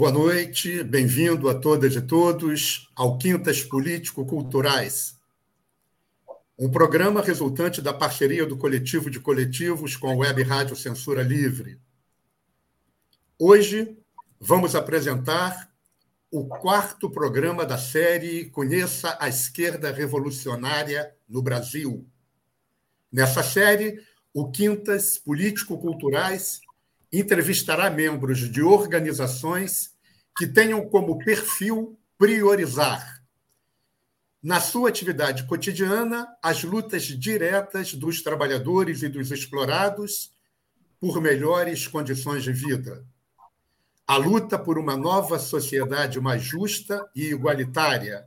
Boa noite, bem-vindo a todas e todos ao Quintas Político-Culturais, um programa resultante da parceria do Coletivo de Coletivos com a Web Rádio Censura Livre. Hoje vamos apresentar o quarto programa da série Conheça a Esquerda Revolucionária no Brasil. Nessa série, o Quintas Político-Culturais entrevistará membros de organizações que tenham como perfil priorizar, na sua atividade cotidiana, as lutas diretas dos trabalhadores e dos explorados por melhores condições de vida. A luta por uma nova sociedade mais justa e igualitária.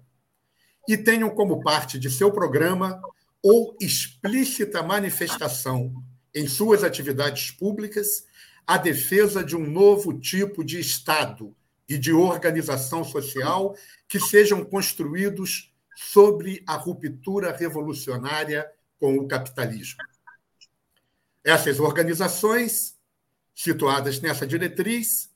E tenham como parte de seu programa ou explícita manifestação em suas atividades públicas a defesa de um novo tipo de Estado e de organização social que sejam construídos sobre a ruptura revolucionária com o capitalismo. Essas organizações, situadas nessa diretriz,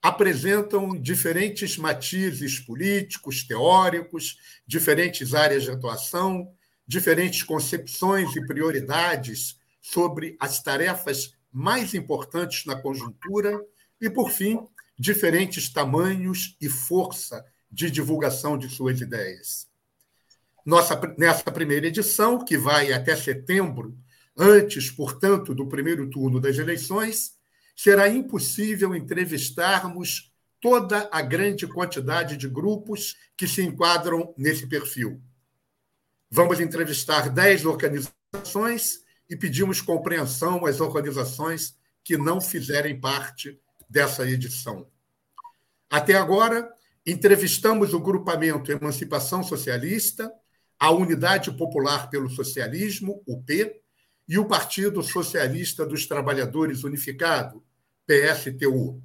apresentam diferentes matizes políticos, teóricos, diferentes áreas de atuação, diferentes concepções e prioridades sobre as tarefas mais importantes na conjuntura e, por fim, diferentes tamanhos e força de divulgação de suas ideias. Nossa, nessa primeira edição, que vai até setembro, antes, portanto, do primeiro turno das eleições, será impossível entrevistarmos toda a grande quantidade de grupos que se enquadram nesse perfil. Vamos entrevistar dez organizações e pedimos compreensão às organizações que não fizerem parte dessa edição. Até agora, entrevistamos o grupamento Emancipação Socialista, a Unidade Popular pelo Socialismo, UP, e o Partido Socialista dos Trabalhadores Unificado, PSTU.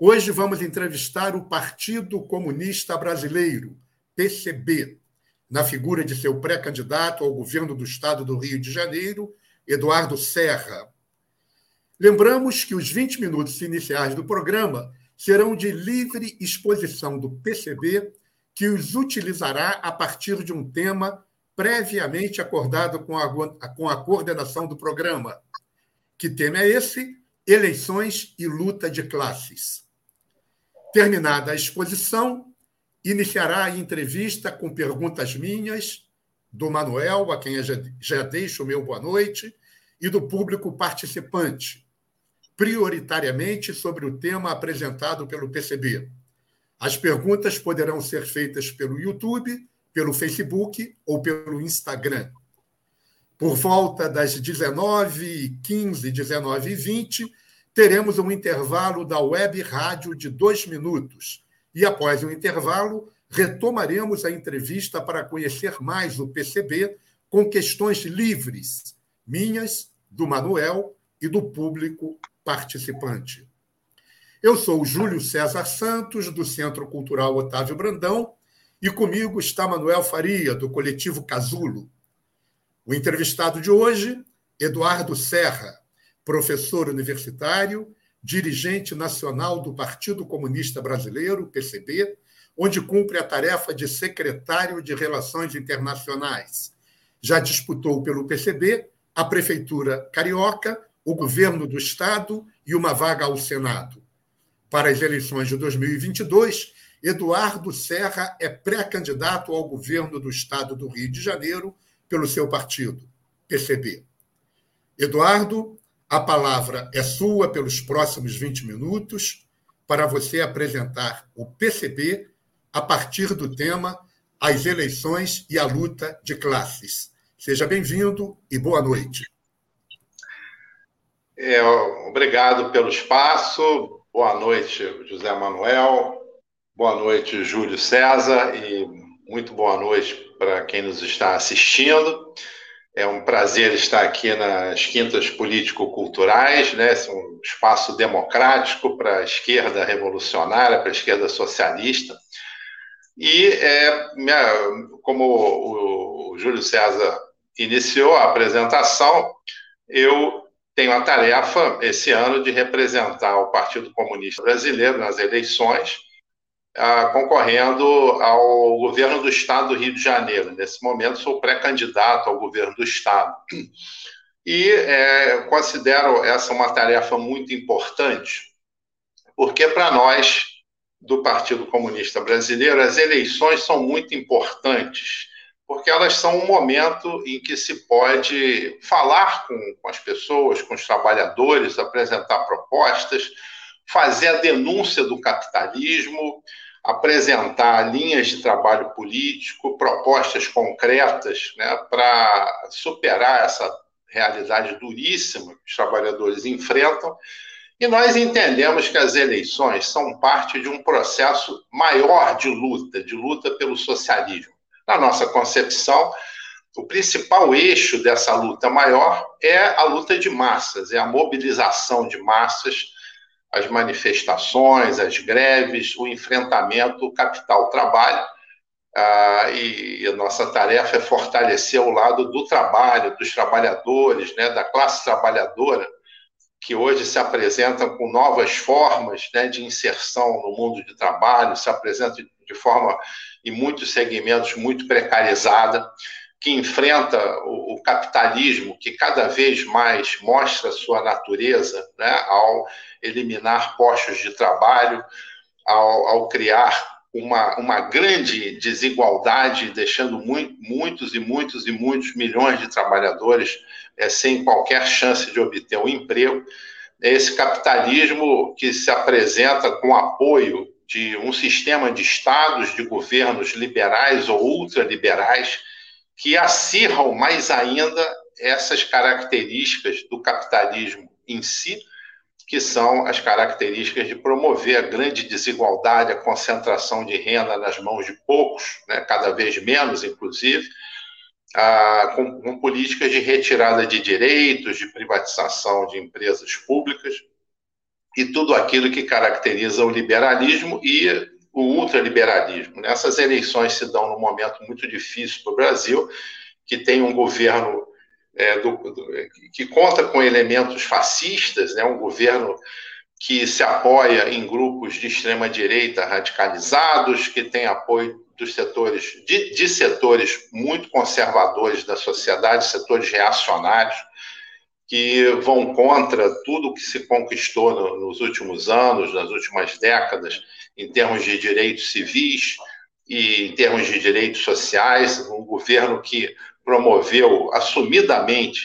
Hoje vamos entrevistar o Partido Comunista Brasileiro, PCB, na figura de seu pré-candidato ao governo do estado do Rio de Janeiro, Eduardo Serra. Lembramos que os 20 minutos iniciais do programa serão de livre exposição do PCB, que os utilizará a partir de um tema previamente acordado com a, com a coordenação do programa. Que tema é esse? Eleições e luta de classes. Terminada a exposição, Iniciará a entrevista com perguntas minhas, do Manuel, a quem já, já deixo o meu boa noite, e do público participante, prioritariamente sobre o tema apresentado pelo PCB. As perguntas poderão ser feitas pelo YouTube, pelo Facebook ou pelo Instagram. Por volta das 19h15, 19h20, teremos um intervalo da web rádio de dois minutos e após o intervalo, retomaremos a entrevista para conhecer mais o PCB com questões livres, minhas, do Manuel e do público participante. Eu sou Júlio César Santos, do Centro Cultural Otávio Brandão, e comigo está Manuel Faria, do coletivo Casulo. O entrevistado de hoje, Eduardo Serra, professor universitário dirigente nacional do Partido Comunista Brasileiro, PCB, onde cumpre a tarefa de secretário de Relações Internacionais. Já disputou pelo PCB a Prefeitura Carioca, o governo do Estado e uma vaga ao Senado. Para as eleições de 2022, Eduardo Serra é pré-candidato ao governo do Estado do Rio de Janeiro pelo seu partido, PCB. Eduardo a palavra é sua pelos próximos 20 minutos para você apresentar o PCB a partir do tema As eleições e a luta de classes. Seja bem-vindo e boa noite. É, obrigado pelo espaço. Boa noite, José Manuel. Boa noite, Júlio César, e muito boa noite para quem nos está assistindo. É um prazer estar aqui nas Quintas Político-Culturais, né? É um espaço democrático para a esquerda revolucionária, para a esquerda socialista. E, é, como o Júlio César iniciou a apresentação, eu tenho a tarefa, esse ano, de representar o Partido Comunista Brasileiro nas eleições, ah, concorrendo ao governo do Estado do Rio de Janeiro. Nesse momento, sou pré-candidato ao governo do Estado. E é, considero essa uma tarefa muito importante, porque para nós, do Partido Comunista Brasileiro, as eleições são muito importantes porque elas são um momento em que se pode falar com, com as pessoas, com os trabalhadores, apresentar propostas, fazer a denúncia do capitalismo, apresentar linhas de trabalho político, propostas concretas né, para superar essa realidade duríssima que os trabalhadores enfrentam. E nós entendemos que as eleições são parte de um processo maior de luta, de luta pelo socialismo. Na nossa concepção, o principal eixo dessa luta maior é a luta de massas, é a mobilização de massas, as manifestações, as greves, o enfrentamento capital-trabalho. Ah, e, a nossa tarefa é fortalecer o lado do trabalho, dos trabalhadores, né, da classe trabalhadora, que hoje se apresentam com novas formas né, de inserção no mundo de trabalho, se apresentam de forma em muitos segmentos muito precarizada, que enfrenta o, o, capitalismo, que cada vez mais mostra sua natureza né, ao eliminar postos de trabalho, ao, ao criar uma, uma grande desigualdade, deixando muito, muitos e muitos e muitos milhões de trabalhadores é, sem qualquer chance de obter um emprego. Esse capitalismo que se apresenta com apoio de um sistema de estados, de governos liberais ou ultraliberais, que acirram mais ainda essas características do capitalismo em si, que são as características de promover a grande desigualdade, a concentração de renda nas mãos de poucos, né, cada vez menos, inclusive, com, com políticas de retirada de direitos, de privatização de empresas públicas, e tudo aquilo que caracteriza o liberalismo e o ultraliberalismo. Essas eleições se dão num momento muito difícil para o Brasil, que tem um governo é, do, do, que conta com elementos fascistas, né, um governo que se apoia em grupos de extrema direita radicalizados, que tem apoio dos setores de, de setores muito conservadores da sociedade, setores reacionários que vão contra tudo que se conquistou no, nos últimos anos, nas últimas décadas, em termos de direitos civis e em termos de direitos sociais, um governo que promoveu assumidamente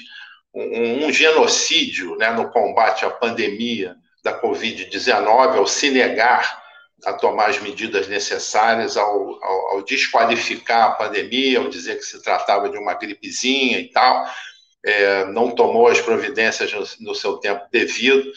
um, um genocídio né, no combate à pandemia da Covid-19, ao se negar a tomar as medidas necessárias, ao, ao, ao desqualificar a pandemia, ao dizer que se tratava de uma gripezinha e tal é, não tomou as providências no, no, seu tempo devido.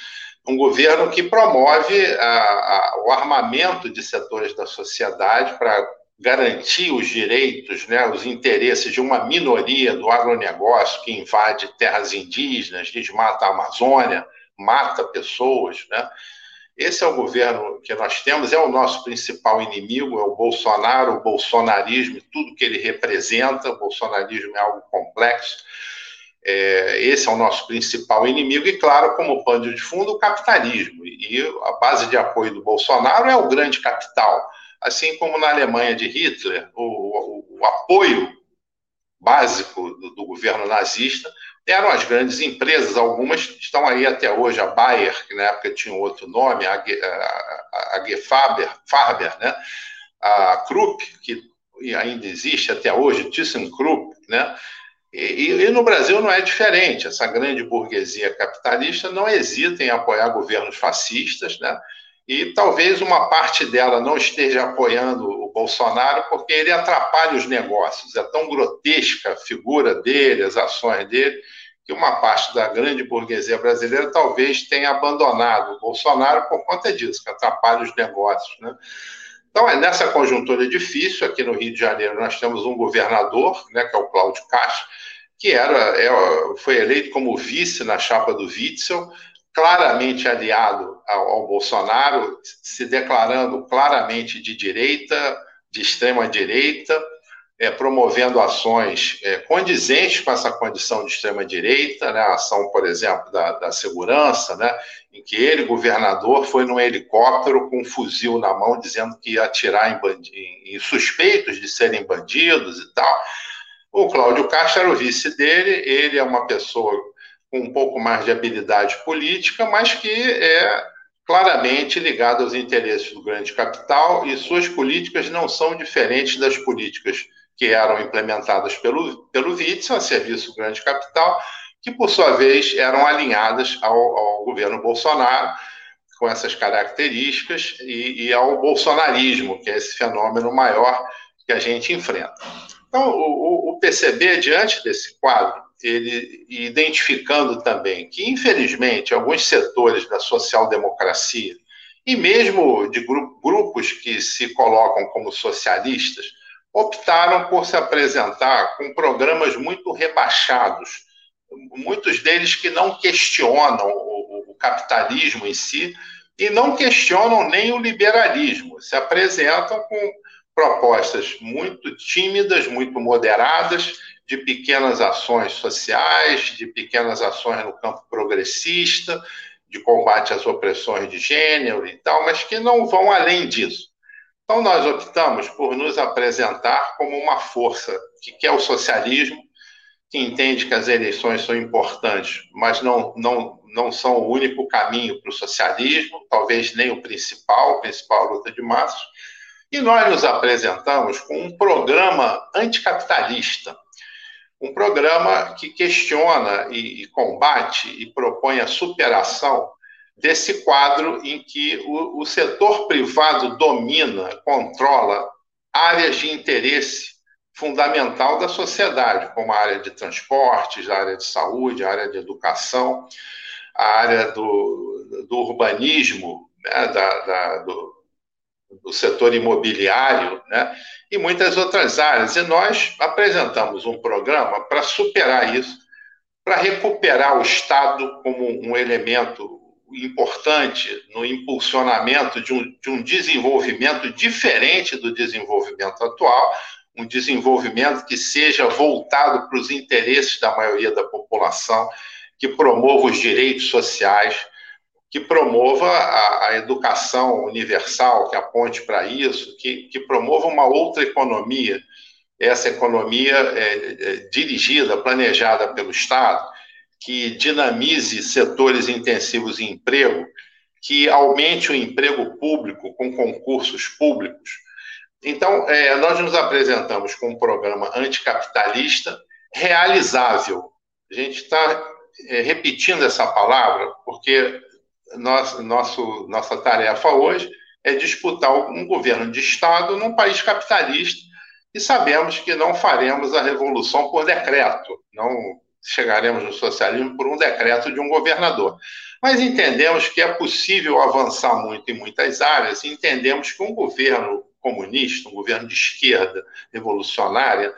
Um governo que promove a, a, o armamento de setores da sociedade para garantir os direitos, né, os interesses de uma minoria do agronegócio que invade terras indígenas, desmata a Amazônia, mata pessoas. Né? Esse é o governo que nós temos, é o nosso principal inimigo, é o Bolsonaro, o bolsonarismo, tudo que ele representa. O bolsonarismo é algo complexo. É, esse é o nosso principal inimigo, e, claro, como pano de fundo, o capitalismo. E a base de apoio do Bolsonaro é o grande capital. Assim como na Alemanha de Hitler, o, o, o apoio básico do, do, governo nazista eram as grandes empresas, algumas estão aí até hoje, a Bayer, que na época tinha outro nome, a, a, a Gefaber, Farber, né? a Krupp, que ainda existe até hoje, ThyssenKrupp, né? E, e, no Brasil não é diferente. Essa grande burguesia capitalista não hesita em apoiar governos fascistas, né? E talvez uma parte dela não esteja apoiando o Bolsonaro porque ele atrapalha os negócios. É tão grotesca a figura dele, as ações dele, que uma parte da grande burguesia brasileira talvez tenha abandonado o Bolsonaro por conta disso, que atrapalha os negócios, né? Então, é nessa conjuntura difícil, aqui no Rio de Janeiro, nós temos um governador, né, que é o Cláudio Castro, que era, é, foi eleito como vice na chapa do Witzel, claramente aliado ao, ao Bolsonaro, se declarando claramente de direita, de extrema direita, é, promovendo ações é, condizentes com essa condição de extrema-direita, né, a ação, por exemplo, da, da, segurança, né, em que ele, governador, foi num helicóptero com um fuzil na mão, dizendo que ia atirar em, em suspeitos de serem bandidos e tal. O Cláudio Castro era o vice dele, ele é uma pessoa com um pouco mais de habilidade política, mas que é claramente ligado aos interesses do grande capital e suas políticas não são diferentes das políticas que eram implementadas pelo, pelo Witzel, a serviço grande capital, que, por sua vez, eram alinhadas ao, ao governo Bolsonaro, com essas características, e, e, ao bolsonarismo, que é esse fenômeno maior que a gente enfrenta. Então, o, o PCB, diante desse quadro, ele identificando também que, infelizmente, alguns setores da social-democracia, e mesmo de grupos que se colocam como socialistas, optaram por se apresentar com programas muito rebaixados, muitos deles que não questionam o, o capitalismo em si e não questionam nem o liberalismo, se apresentam com propostas muito tímidas, muito moderadas, de pequenas ações sociais, de pequenas ações no campo progressista, de combate às opressões de gênero e tal, mas que não vão além disso. Então, nós optamos por nos apresentar como uma força que quer o socialismo, que entende que as eleições são importantes, mas não, não, não são o único caminho para o socialismo, talvez nem o principal, principal luta de massas. E nós nos apresentamos com um programa anticapitalista, um programa que questiona e combate e propõe a superação desse quadro em que o, o setor privado domina, controla áreas de interesse fundamental da sociedade, como a área de transportes, a área de saúde, a área de educação, a área do, do urbanismo, né, da, da, do, do, setor imobiliário, né, e muitas outras áreas. E nós apresentamos um programa para superar isso, para recuperar o Estado como um elemento importante no impulsionamento de um, de um desenvolvimento diferente do desenvolvimento atual, um desenvolvimento que seja voltado para os interesses da maioria da população, que promova os direitos sociais, que promova a, a educação universal, que aponte para isso, que, que promova uma outra economia, essa economia é, é, dirigida, planejada pelo Estado, que dinamize setores intensivos em emprego, que aumente o emprego público com concursos públicos. Então, é, nós nos apresentamos com um programa anticapitalista realizável. A gente está é, repetindo essa palavra porque nosso, nosso, nossa tarefa hoje é disputar um governo de Estado num país capitalista e sabemos que não faremos a revolução por decreto, não chegaremos no socialismo por um decreto de um governador. Mas entendemos que é possível avançar muito em muitas áreas, entendemos que um governo comunista, um governo de esquerda revolucionária,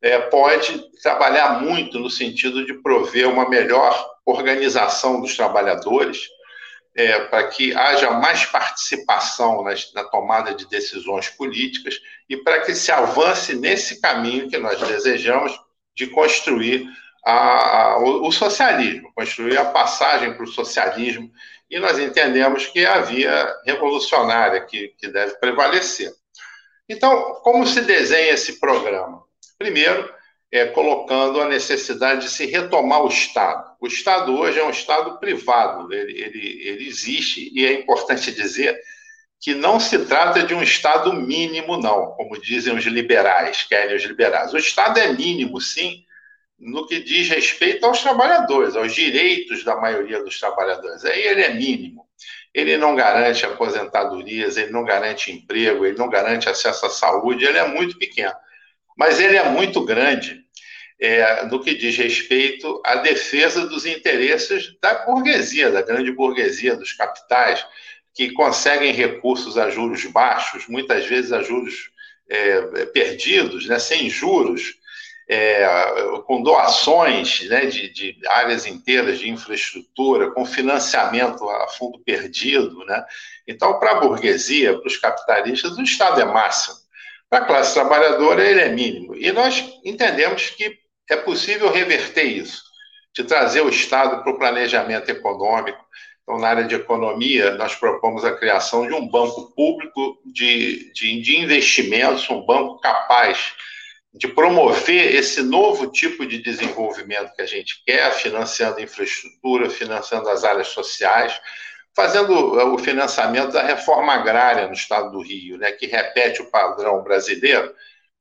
é, pode trabalhar muito no sentido de prover uma melhor organização dos trabalhadores, é, para que haja mais participação nas, na tomada de decisões políticas e para que se avance nesse caminho que nós desejamos de construir a, o, o, socialismo, construir a passagem para o socialismo, e nós entendemos que é a via revolucionária que, que deve prevalecer. Então, como se desenha esse programa? Primeiro, é, colocando a necessidade de se retomar o Estado. O Estado hoje é um Estado privado, ele, ele, ele existe, e é importante dizer que não se trata de um Estado mínimo, não, como dizem os liberais, querem os liberais. O Estado é mínimo, sim, no que diz respeito aos trabalhadores, aos direitos da maioria dos trabalhadores. Aí ele é mínimo. Ele não garante aposentadorias, ele não garante emprego, ele não garante acesso à saúde, ele é muito pequeno. Mas ele é muito grande é, no que diz respeito à defesa dos interesses da burguesia, da grande burguesia, dos capitais, que conseguem recursos a juros baixos, muitas vezes a juros é, perdidos, né, sem juros, é, com doações né, de, de, áreas inteiras de infraestrutura, com financiamento a fundo perdido. Né? Então, para a burguesia, para os capitalistas, o Estado é máximo. Para a classe trabalhadora, ele é mínimo. E nós entendemos que é possível reverter isso, de trazer o Estado para o planejamento econômico. Então, na área de economia, nós propomos a criação de um banco público de, de, de investimentos, um banco capaz de promover esse novo tipo de desenvolvimento que a gente quer, financiando infraestrutura, financiando as áreas sociais, fazendo eh, o financiamento da reforma agrária no estado do Rio, né, que repete o padrão brasileiro,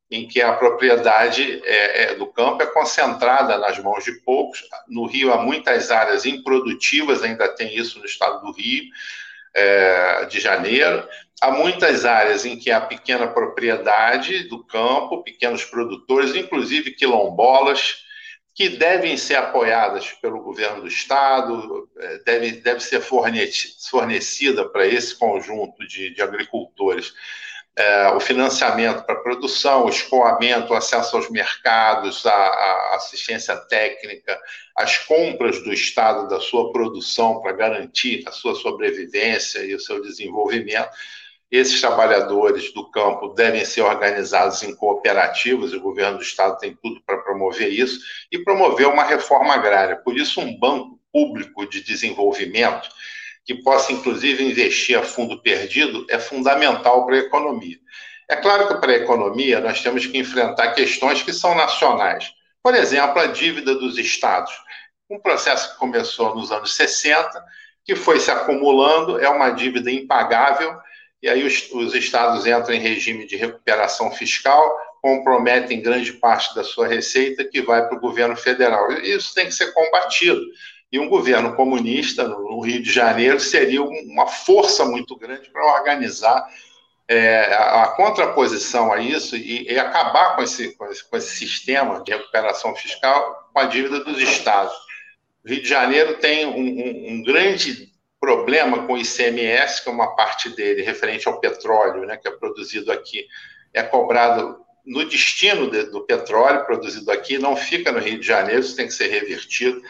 em que a propriedade é, é, do campo é concentrada nas mãos de poucos. No Rio há muitas áreas improdutivas, ainda tem isso no estado do Rio, é, de Janeiro, há muitas áreas em que há pequena propriedade do campo, pequenos produtores, inclusive quilombolas, que devem ser apoiadas pelo governo do estado, é, deve, deve ser fornecida para esse conjunto de, de agricultores é, o financiamento para produção, o escoamento, o acesso aos mercados, a, a, assistência técnica, as compras do Estado da sua produção para garantir a sua sobrevivência e o seu desenvolvimento. Esses trabalhadores do campo devem ser organizados em cooperativas, o governo do Estado tem tudo para promover isso, e promover uma reforma agrária. Por isso, um banco público de desenvolvimento, que possa, inclusive, investir a fundo perdido, é fundamental para a economia. É claro que para a economia nós temos que enfrentar questões que são nacionais. Por exemplo, a dívida dos estados. Um processo que começou nos anos 60, que foi se acumulando, é uma dívida impagável e aí os, os estados entram em regime de recuperação fiscal, comprometem grande parte da sua receita que vai para o governo federal. Isso tem que ser combatido. E um governo comunista no Rio de Janeiro seria uma força muito grande para organizar é, a, a, contraposição a isso e, e acabar com esse, com esse, com, esse, sistema de recuperação fiscal com a dívida dos estados. O Rio de Janeiro tem um, um, um grande problema com o ICMS, que é uma parte dele referente ao petróleo, né, que é produzido aqui, é cobrado no destino de, do petróleo produzido aqui, não fica no Rio de Janeiro, isso tem que ser revertido,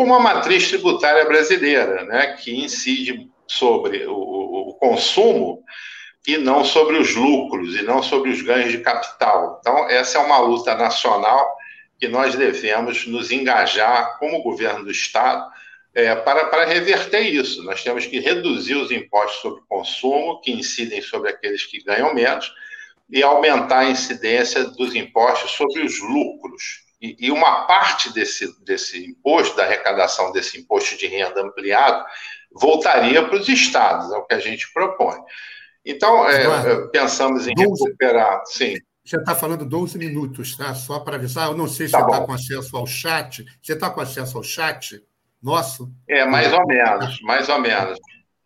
com uma matriz tributária brasileira, né, que incide sobre o, o consumo e não sobre os lucros, e não sobre os ganhos de capital. Então, essa é uma luta nacional que nós devemos nos engajar como governo do Estado é, para, para reverter isso. Nós temos que reduzir os impostos sobre o consumo, que incidem sobre aqueles que ganham menos, e aumentar a incidência dos impostos sobre os lucros. E, e uma parte desse, desse imposto, da arrecadação desse imposto de renda ampliado, voltaria para os estados, é o que a gente propõe. Então, é, é pensamos em 12, recuperar. Sim. Você está falando 12 minutos, tá? Só para avisar. Eu não sei se tá você está com acesso ao chat. Você está com acesso ao chat? Nosso? É, mais ou menos, mais ou menos.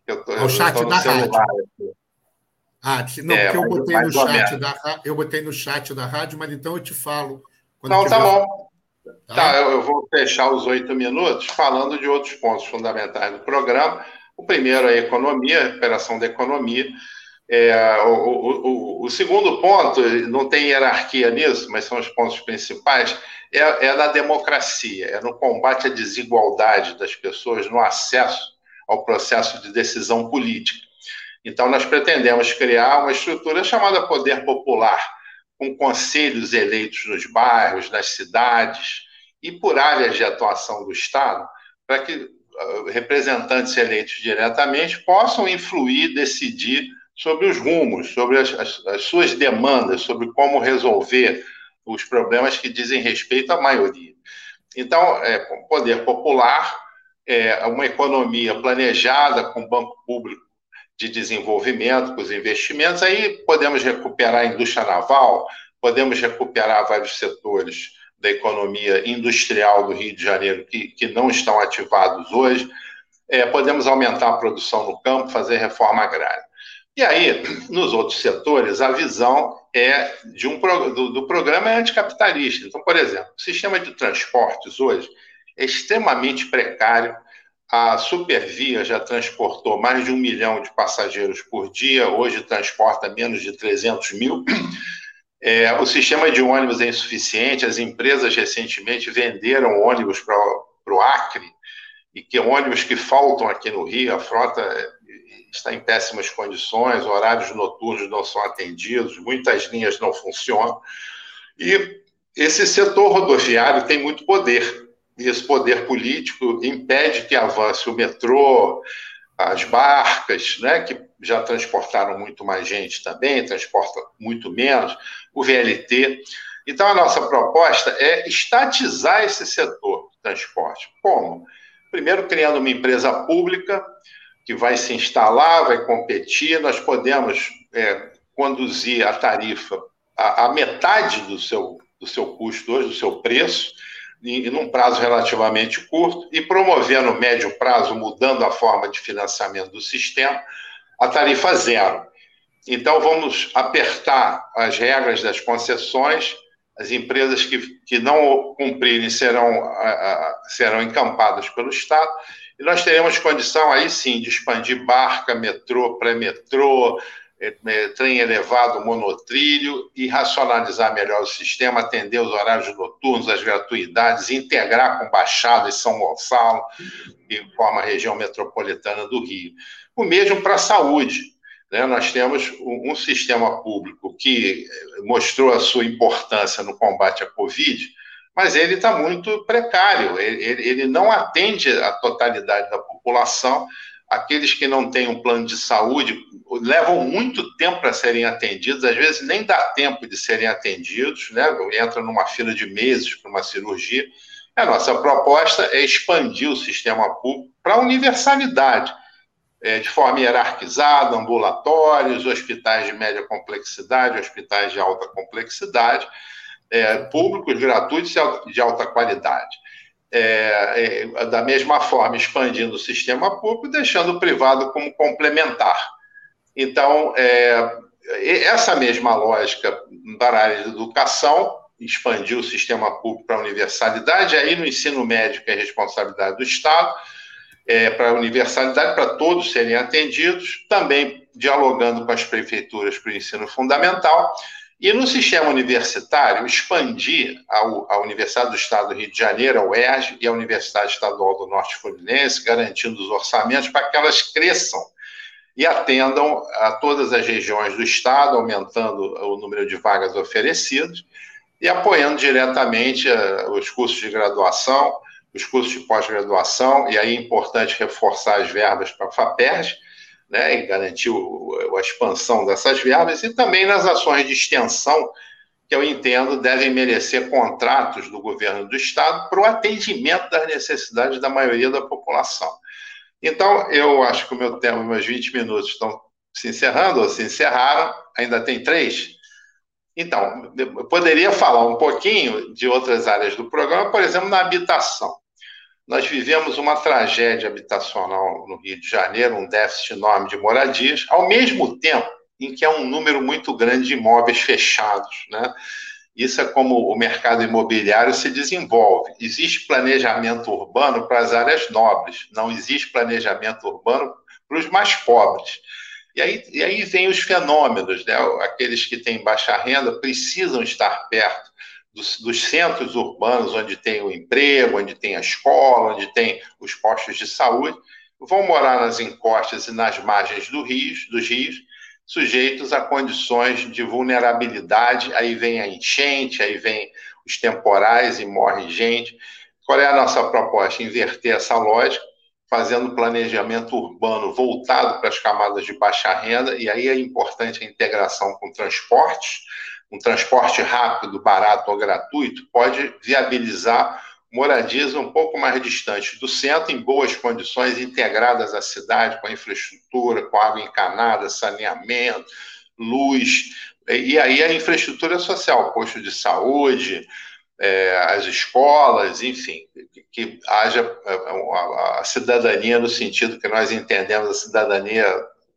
Eu tô, o chat da rádio. Ah, não, é, porque eu botei no chat da eu botei no chat da rádio, mas então eu te falo. Não, tiver... tá bom. Tá, tá eu, eu vou fechar os oito minutos falando de outros pontos fundamentais do programa. O primeiro é a economia, a recuperação da economia. É, o, o, o, o, segundo ponto, não tem hierarquia nisso, mas são os pontos principais, é, é na democracia, é no combate à desigualdade das pessoas no acesso ao processo de decisão política. Então, nós pretendemos criar uma estrutura chamada Poder Popular, com conselhos eleitos nos bairros, nas cidades e por áreas de atuação do Estado, para que ah, representantes eleitos diretamente possam influir, decidir sobre os rumos, sobre as, as, as suas demandas, sobre como resolver os problemas que dizem respeito à maioria. Então, é, poder popular, é, uma economia planejada com banco público de desenvolvimento, com os investimentos, aí podemos recuperar a indústria naval, podemos recuperar vários setores da economia industrial do Rio de Janeiro que, que não estão ativados hoje, é, podemos aumentar a produção no campo, fazer reforma agrária. E aí, nos outros setores, a visão é de um do, do programa é anticapitalista. Então, por exemplo, o sistema de transportes hoje é extremamente precário. A Supervia já transportou mais de um milhão de passageiros por dia, hoje transporta menos de 300 mil. É, o sistema de ônibus é insuficiente, as empresas recentemente venderam ônibus para o Acre, e que ônibus que faltam aqui no Rio, a frota está em péssimas condições, horários noturnos não são atendidos, muitas linhas não funcionam. E esse setor rodoviário tem muito poder, e esse poder político impede que avance o metrô, as barcas, né, que já transportaram muito mais gente também, transporta muito menos, o VLT. Então, a nossa proposta é estatizar esse setor de transporte. Como? Primeiro, criando uma empresa pública que vai se instalar, vai competir, nós podemos é, conduzir a tarifa a, a metade do seu, do seu custo hoje, do seu preço, em, um prazo relativamente curto, e promover no médio prazo, mudando a forma de financiamento do sistema, a tarifa zero. Então, vamos apertar as regras das concessões, as empresas que, que não cumprirem serão, serão encampadas pelo Estado, e nós teremos condição aí sim de expandir barca, metrô, pré-metrô, trem elevado, monotrilho e racionalizar melhor o sistema, atender os horários noturnos, as gratuidades, integrar com Baixada e São Gonçalo, que forma a região metropolitana do Rio. O mesmo para a saúde. Né? Nós temos um, um sistema público que mostrou a sua importância no combate à Covid, mas ele está muito precário, ele, ele não atende a totalidade da população aqueles que não têm um plano de saúde levam muito tempo para serem atendidos, às vezes nem dá tempo de serem atendidos, né? entra numa fila de meses para uma cirurgia. A nossa proposta é expandir o sistema público para a universalidade, é, de forma hierarquizada, ambulatórios, hospitais de média complexidade, hospitais de alta complexidade, é, públicos gratuitos e de alta qualidade é, é, da mesma forma, expandindo o sistema público, deixando o privado como complementar. Então, é, essa mesma lógica para a área de educação, expandir o sistema público para a universalidade, aí no ensino médio, que é responsabilidade do Estado, é, para a universalidade, para todos serem atendidos, também dialogando com as prefeituras para o ensino fundamental, e no sistema universitário, expandir a, Universidade do Estado do Rio de Janeiro, a UERJ, e a Universidade Estadual do Norte Fluminense, garantindo os orçamentos para que elas cresçam e atendam a todas as regiões do Estado, aumentando o número de vagas oferecidas e apoiando diretamente uh, os cursos de graduação, os cursos de pós-graduação, e aí é importante reforçar as verbas para a FAPERJ, né, e garantiu a expansão dessas verbas, e também nas ações de extensão, que eu entendo devem merecer contratos do governo do Estado para o atendimento das necessidades da maioria da população. Então, eu acho que o meu tempo, meus 20 minutos estão se encerrando, ou se encerraram, ainda tem três. Então, eu poderia falar um pouquinho de outras áreas do programa, por exemplo, na habitação nós vivemos uma tragédia habitacional no Rio de Janeiro, um déficit enorme de moradias, ao mesmo tempo em que há um número muito grande de imóveis fechados. Né? Isso é como o mercado imobiliário se desenvolve. Existe planejamento urbano para as áreas nobres, não existe planejamento urbano para os mais pobres. E aí, e aí vem os fenômenos, né? aqueles que têm baixa renda precisam estar perto dos, dos, centros urbanos, onde tem o emprego, onde tem a escola, onde tem os postos de saúde, vão morar nas encostas e nas margens do rios, dos rios, sujeitos a condições de vulnerabilidade. Aí vem a enchente, aí vem os temporais e morre gente. Qual é a nossa proposta? Inverter essa lógica, fazendo planejamento urbano voltado para as camadas de baixa renda, e aí é importante a integração com transportes um transporte rápido, barato ou gratuito pode viabilizar moradias um pouco mais distantes do centro, em boas condições, integradas à cidade, com infraestrutura, com água encanada, saneamento, luz, e aí a infraestrutura social, posto de saúde, é, as escolas, enfim, que, haja a, é, a, a, cidadania no sentido que nós entendemos a cidadania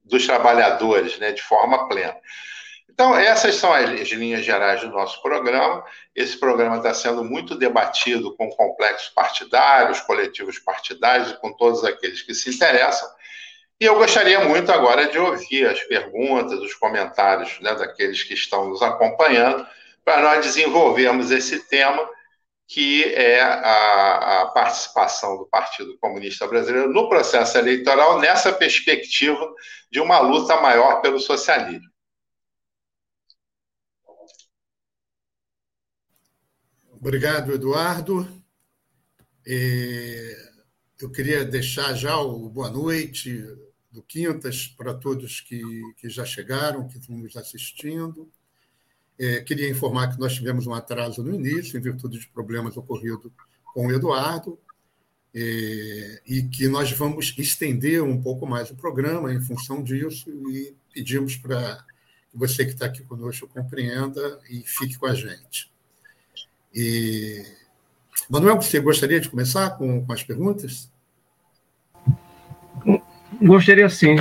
dos trabalhadores, né, de forma plena. Então, essas são as linhas gerais do nosso programa. Esse programa está sendo muito debatido com complexos partidários, coletivos partidários com todos aqueles que se interessam. E eu gostaria muito agora de ouvir as perguntas, os comentários né, daqueles que estão nos acompanhando, para nós desenvolvermos esse tema, que é a, a participação do Partido Comunista Brasileiro no processo eleitoral, nessa perspectiva de uma luta maior pelo socialismo. Obrigado, Eduardo. É, eu queria deixar já o boa noite do Quintas para todos que, que já chegaram, que estão nos assistindo. É, queria informar que nós tivemos um atraso no início, em virtude de problemas ocorridos com o Eduardo, é, e que nós vamos estender um pouco mais o programa em função disso, e pedimos para você que está aqui conosco compreenda e fique com a gente. E... Manuel, você gostaria de começar com, com as perguntas? Gostaria sim.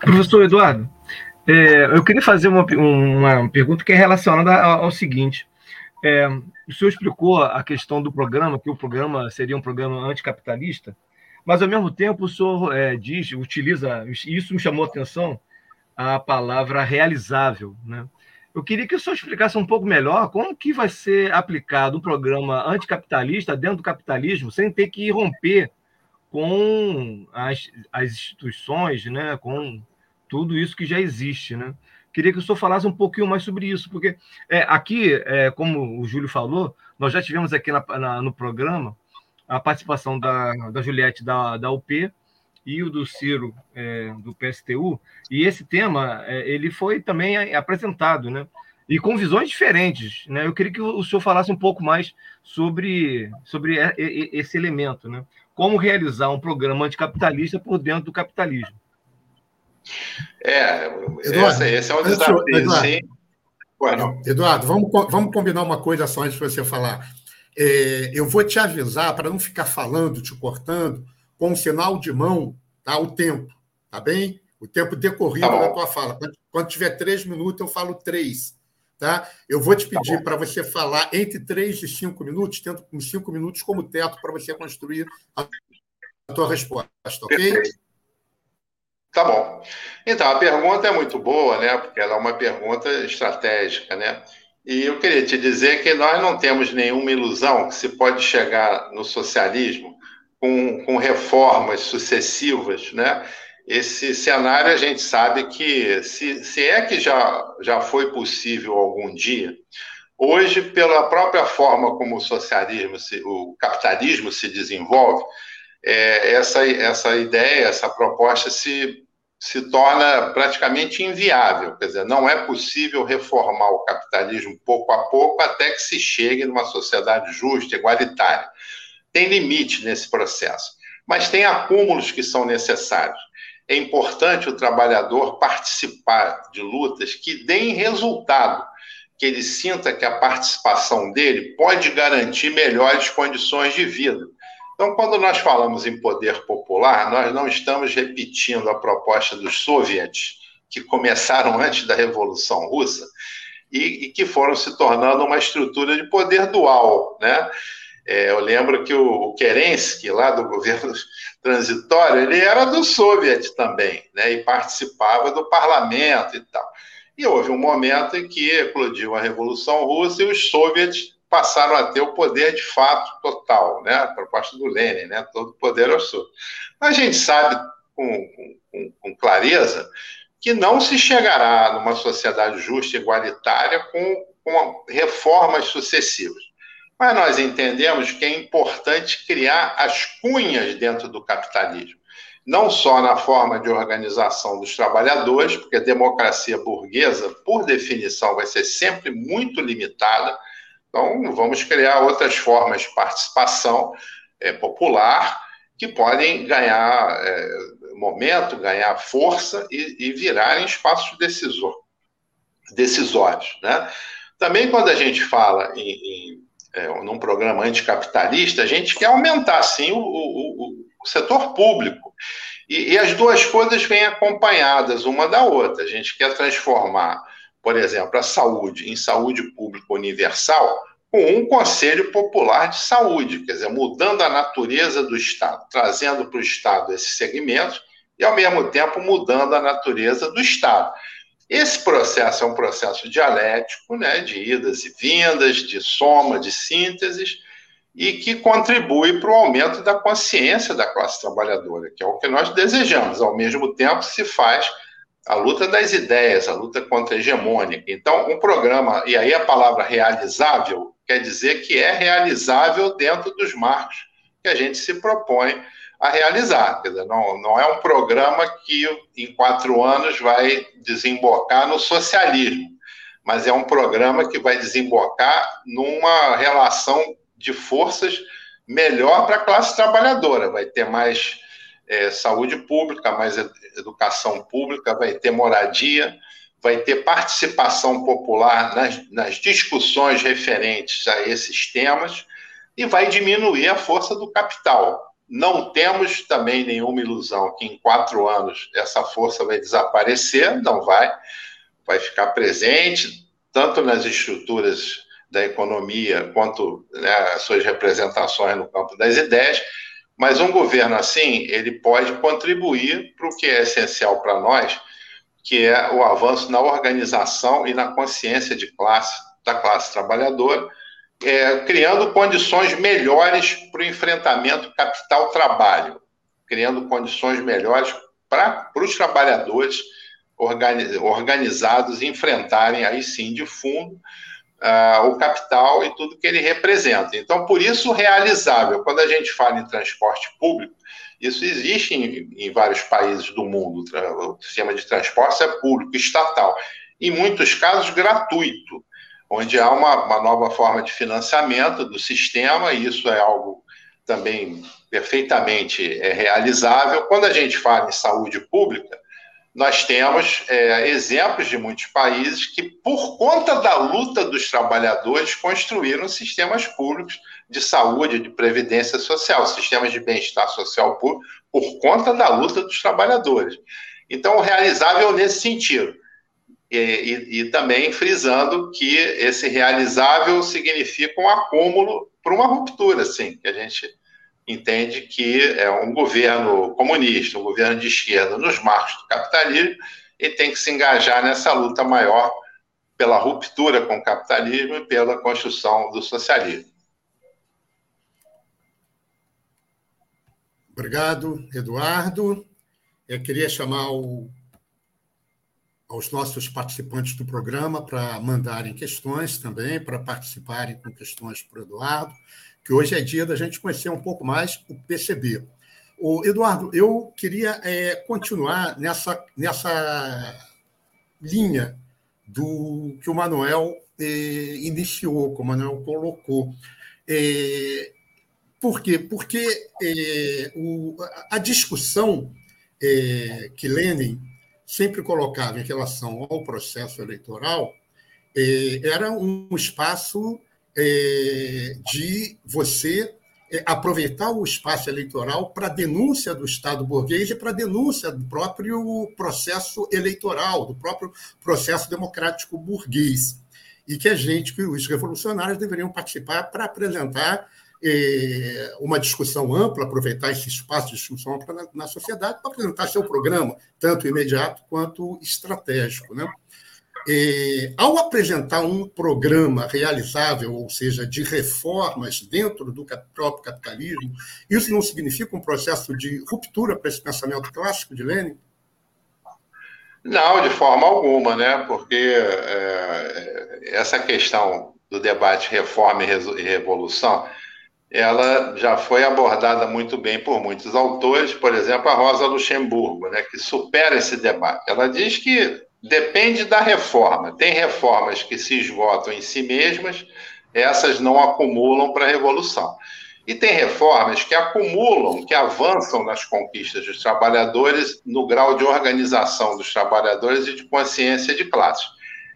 Professor Eduardo, é, eu queria fazer uma, uma pergunta que é relacionada ao, seguinte. É, o senhor explicou a questão do programa, que o programa seria um programa anticapitalista, mas, ao mesmo tempo, o senhor é, diz, utiliza, isso me chamou a atenção, a palavra realizável. Né? Eu queria que o senhor explicasse um pouco melhor como que vai ser aplicado um programa anticapitalista dentro do capitalismo, sem ter que romper com as, as instituições, né, com tudo isso que já existe. Né? Queria que o senhor falasse um pouquinho mais sobre isso, porque é, aqui, é, como o Júlio falou, nós já tivemos aqui na, na, no programa a participação da, da Juliette da, da UP, e o do Ciro é, do PSTU, e esse tema é, ele foi também apresentado, né? E com visões diferentes, né? Eu queria que o senhor falasse um pouco mais sobre, sobre esse elemento, né? Como realizar um programa anticapitalista por dentro do capitalismo. É, Eduardo, esse, é um desafio, Eduardo, sim. Bueno. Eduardo, vamos, vamos combinar uma coisa só antes de você falar. É, eu vou te avisar para não ficar falando, te cortando, com um sinal de mão tá, o tempo, tá bem? O tempo decorrido tá da tua fala. Quando, tiver três minutos, eu falo três. Tá? Eu vou te tá pedir tá para você falar entre três e cinco minutos, tendo cinco minutos como teto para você construir a, a tua resposta, ok? Tá bom. Então, a pergunta é muito boa, né? Porque ela é uma pergunta estratégica, né? E eu queria te dizer que nós não temos nenhuma ilusão que se pode chegar no socialismo com, com reformas sucessivas, né? Esse cenário a gente sabe que, se, se é que já, já foi possível algum dia, hoje, pela própria forma como o socialismo, se, o capitalismo se desenvolve, é, essa, essa ideia, essa proposta se, se torna praticamente inviável. Quer dizer, não é possível reformar o capitalismo pouco a pouco até que se chegue numa sociedade justa, igualitária tem limite nesse processo, mas tem acúmulos que são necessários. É importante o trabalhador participar de lutas que deem resultado, que ele sinta que a participação dele pode garantir melhores condições de vida. Então, quando nós falamos em poder popular, nós não estamos repetindo a proposta dos soviets, que começaram antes da Revolução Russa e, e que foram se tornando uma estrutura de poder dual, né? É, eu lembro que o, Kerensky, lá do governo transitório, ele era do Soviet também, né, e participava do parlamento e tal. E houve um momento em que eclodiu a Revolução Russa e os soviets passaram a ter o poder de fato total, né, a proposta do Lenin, né, todo o poder ao sul. Mas a gente sabe com, com, com clareza que não se chegará numa sociedade justa e igualitária com, com reformas sucessivas. Mas nós entendemos que é importante criar as cunhas dentro do capitalismo, não só na forma de organização dos trabalhadores, porque a democracia burguesa, por definição, vai ser sempre muito limitada. Então, vamos criar outras formas de participação é, popular que podem ganhar é, momento, ganhar força e, e virarem espaços decisor, decisórios. Né? Também, quando a gente fala em, em é, num programa anticapitalista, a gente quer aumentar, sim, o, o, o setor público. E, e, as duas coisas vêm acompanhadas uma da outra. A gente quer transformar, por exemplo, a saúde em saúde pública universal com um Conselho Popular de Saúde, quer dizer, mudando a natureza do Estado, trazendo para o Estado esses segmentos e, ao mesmo tempo, mudando a natureza do Estado. Esse processo é um processo dialético, né, de idas e vindas, de soma, de sínteses, e que contribui para o aumento da consciência da classe trabalhadora, que é o que nós desejamos. Ao mesmo tempo, se faz a luta das ideias, a luta contra a hegemônica. Então, um programa, e aí a palavra realizável quer dizer que é realizável dentro dos marcos que a gente se propõe a realizar. Dizer, não, não é um programa que em quatro anos vai desembocar no socialismo, mas é um programa que vai desembocar numa relação de forças melhor para a classe trabalhadora. Vai ter mais é, saúde pública, mais educação pública, vai ter moradia, vai ter participação popular nas, nas discussões referentes a esses temas e vai diminuir a força do capital. Não temos também nenhuma ilusão que em quatro anos essa força vai desaparecer, não vai, vai ficar presente, tanto nas estruturas da economia, quanto né, as suas representações no campo das ideias, mas um governo assim, ele pode contribuir para o que é essencial para nós, que é o avanço na organização e na consciência de classe, da classe trabalhadora, é, criando condições melhores para o enfrentamento capital-trabalho, criando condições melhores para os trabalhadores organizados enfrentarem aí sim de fundo uh, o capital e tudo que ele representa. Então, por isso, realizável. Quando a gente fala em transporte público, isso existe em, em vários países do mundo. O sistema de transporte é público, estatal. Em muitos casos, gratuito, onde há uma, uma nova forma de financiamento do sistema, e isso é algo também perfeitamente é, realizável. Quando a gente fala em saúde pública, nós temos é, exemplos de muitos países que, por conta da luta dos trabalhadores, construíram sistemas públicos de saúde, de previdência social, sistemas de bem-estar social público, por conta da luta dos trabalhadores. Então, realizável nesse sentido. E, e, e também frisando que esse realizável significa um acúmulo para uma ruptura, sim, que a gente entende que é um governo comunista, um governo de esquerda nos marcos do capitalismo, e tem que se engajar nessa luta maior pela ruptura com o capitalismo e pela construção do socialismo. Obrigado, Eduardo. Eu queria chamar o, aos nossos participantes do programa para mandarem questões também, para participarem com questões para o Eduardo que hoje é dia da gente conhecer um pouco mais o PCB. O Eduardo, eu queria é, continuar nessa, nessa linha do que o Manuel é, iniciou, que o Manuel colocou. É, por quê? Porque é, o, a discussão que Lenin sempre colocava em relação ao processo eleitoral é, era um espaço é, de você é, aproveitar o espaço eleitoral para denúncia do Estado burguês e para denúncia do próprio processo eleitoral, do próprio processo democrático burguês. E que a gente, que os revolucionários deveriam participar para apresentar uma discussão ampla, aproveitar esse espaço de discussão ampla na, sociedade para apresentar seu programa, tanto imediato quanto estratégico. Né? É, ao apresentar um programa realizável, ou seja, de reformas dentro do próprio capitalismo, isso não significa um processo de ruptura para esse pensamento clássico de Lenin? Não, de forma alguma, né? Porque é, essa questão do debate reforma e revolução, ela já foi abordada muito bem por muitos autores, por exemplo, a Rosa Luxemburgo, né, que supera esse debate. Ela diz que Depende da reforma. Tem reformas que se esgotam em si mesmas, essas não acumulam para a revolução. E tem reformas que acumulam, que avançam nas conquistas dos trabalhadores no grau de organização dos trabalhadores e de consciência de classe.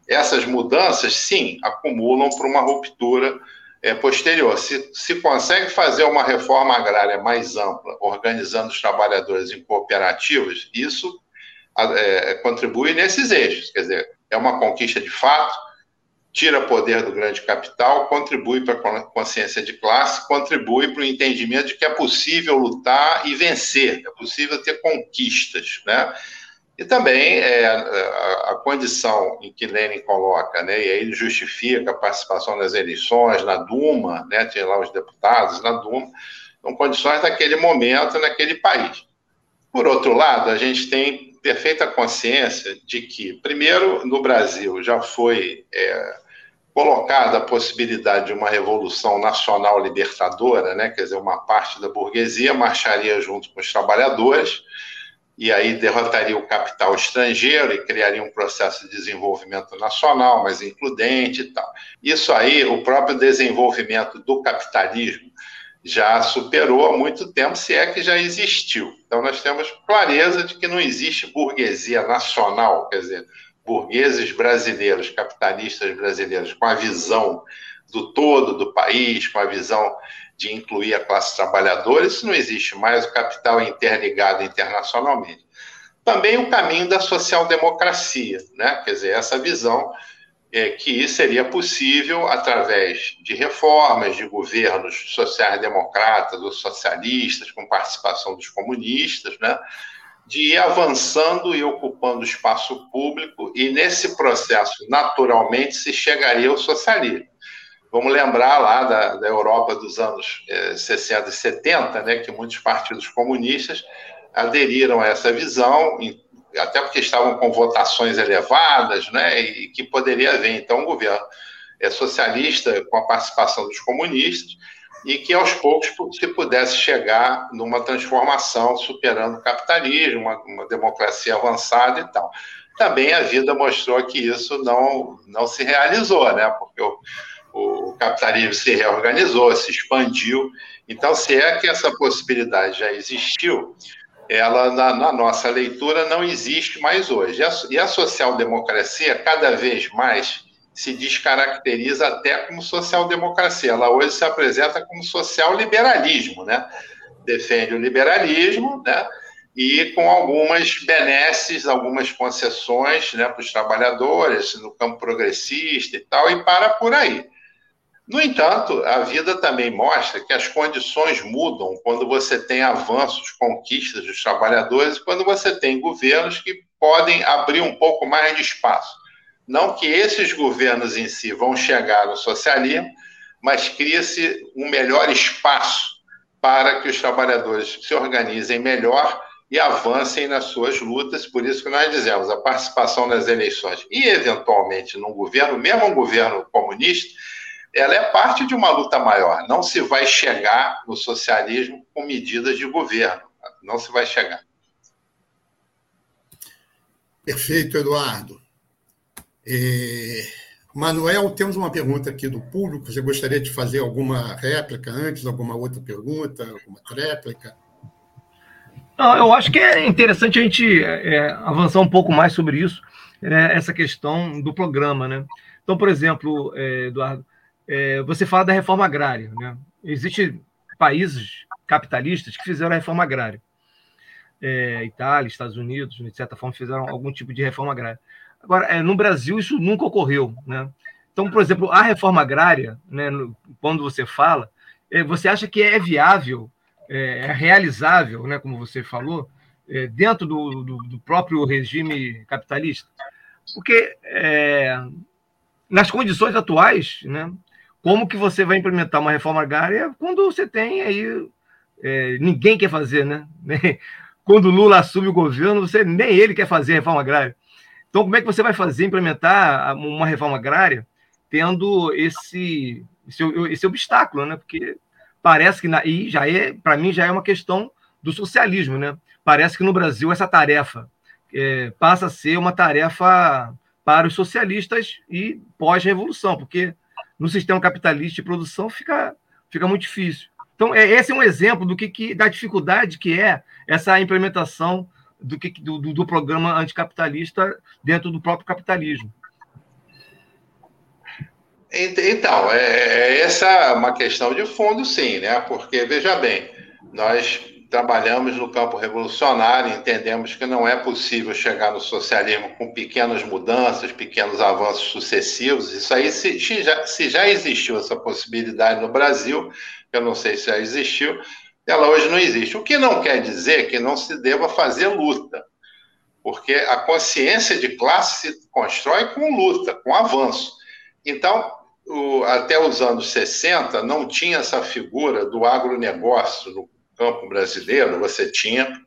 Essas mudanças, sim, acumulam para uma ruptura é, posterior. Se, se consegue fazer uma reforma agrária mais ampla, organizando os trabalhadores em cooperativas, isso é, contribui nesses eixos. Quer dizer, é uma conquista de fato, tira poder do grande capital, contribui para a consciência de classe, contribui para o entendimento de que é possível lutar e vencer, é possível ter conquistas, né? E também é, a, a, condição em que Lenin coloca, né, e aí ele justifica a participação nas eleições, na Duma, né, tinha lá os deputados na Duma, são condições daquele momento, naquele país. Por outro lado, a gente tem perfeita consciência de que, primeiro, no Brasil já foi é, colocada a possibilidade de uma revolução nacional libertadora, né, quer dizer, uma parte da burguesia marcharia junto com os trabalhadores, e aí derrotaria o capital estrangeiro e criaria um processo de desenvolvimento nacional mais includente e tal. Isso aí, o próprio desenvolvimento do capitalismo já superou há muito tempo, se é que já existiu. Então, nós temos clareza de que não existe burguesia nacional, quer dizer, burgueses brasileiros, capitalistas brasileiros, com a visão do todo do país, com a visão de incluir a classe trabalhadora, isso não existe mais, o capital é interligado internacionalmente. Também o caminho da social-democracia, né? quer dizer, essa visão é, que seria possível através de reformas de governos sociais-democratas ou socialistas, com participação dos comunistas, né? de ir avançando e ocupando espaço público, e nesse processo, naturalmente, se chegaria ao socialismo. Vamos lembrar lá da, da Europa dos anos eh, 60 e 70, né, que muitos partidos comunistas aderiram a essa visão, até porque estavam com votações elevadas, né, e que poderia haver, então, um governo é, socialista com a participação dos comunistas, e que aos poucos se pudesse chegar numa transformação, superando o capitalismo, uma, uma democracia avançada e tal. Também a vida mostrou que isso não, não se realizou, né, porque o o capitalismo se reorganizou, se expandiu. Então, se é que essa possibilidade já existiu, ela, na, na nossa leitura, não existe mais hoje. E a, e a social-democracia, cada vez mais, se descaracteriza até como social-democracia. Ela hoje se apresenta como social-liberalismo, né? Defende o liberalismo, né? e com algumas benesses, algumas concessões né, para os trabalhadores, no campo progressista e tal, e para por aí. No entanto, a vida também mostra que as condições mudam quando você tem avanços, conquistas dos trabalhadores, quando você tem governos que podem abrir um pouco mais de espaço. Não que esses governos em si vão chegar no socialismo, mas cria-se um melhor espaço para que os trabalhadores se organizem melhor e avancem nas suas lutas. Por isso que nós dizemos, a participação nas eleições e, eventualmente, num governo, mesmo um governo comunista, ela é parte de uma luta maior. Não se vai chegar no socialismo com medidas de governo. Não se vai chegar. Perfeito, Eduardo. É... Manuel, temos uma pergunta aqui do público. Você gostaria de fazer alguma réplica antes, alguma outra pergunta, alguma tréplica? Não, eu acho que é interessante a gente é, avançar um pouco mais sobre isso, né, essa questão do programa. Né? Então, por exemplo, é, Eduardo, é, você fala da reforma agrária. Né? Existem países capitalistas que fizeram a reforma agrária. É, Itália, Estados Unidos, de certa forma, fizeram algum tipo de reforma agrária. Agora, é, no Brasil, isso nunca ocorreu. Né? Então, por exemplo, a reforma agrária, né, quando você fala, é, você acha que é viável, é, é realizável, né, como você falou, é, dentro do, do, do, próprio regime capitalista? Porque nas condições atuais, né, como que você vai implementar uma reforma agrária quando você tem aí é, ninguém quer fazer, né? Quando Lula assume o governo, você nem ele quer fazer reforma agrária. Então, como é que você vai fazer implementar uma reforma agrária tendo esse esse, esse obstáculo, né? Porque parece que na, e já é para mim já é uma questão do socialismo, né? Parece que no Brasil essa tarefa é, passa a ser uma tarefa para os socialistas e pós-revolução, porque no sistema capitalista de produção fica, fica muito difícil. Então, é, esse é um exemplo do que, que da dificuldade que é essa implementação do, que, do, do programa anticapitalista dentro do próprio capitalismo. Então, é, é, essa é uma questão de fundo, sim, né? Porque, veja bem, nós trabalhamos no campo revolucionário, entendemos que não é possível chegar no socialismo com pequenas mudanças, pequenos avanços sucessivos. Isso aí, se, se, já, se já existiu essa possibilidade no Brasil, eu não sei se já existiu, ela hoje não existe. O que não quer dizer que não se deva fazer luta, porque a consciência de classe se constrói com luta, com avanço. Então, o, até os anos 60, não tinha essa figura do agronegócio no campo brasileiro, você tinha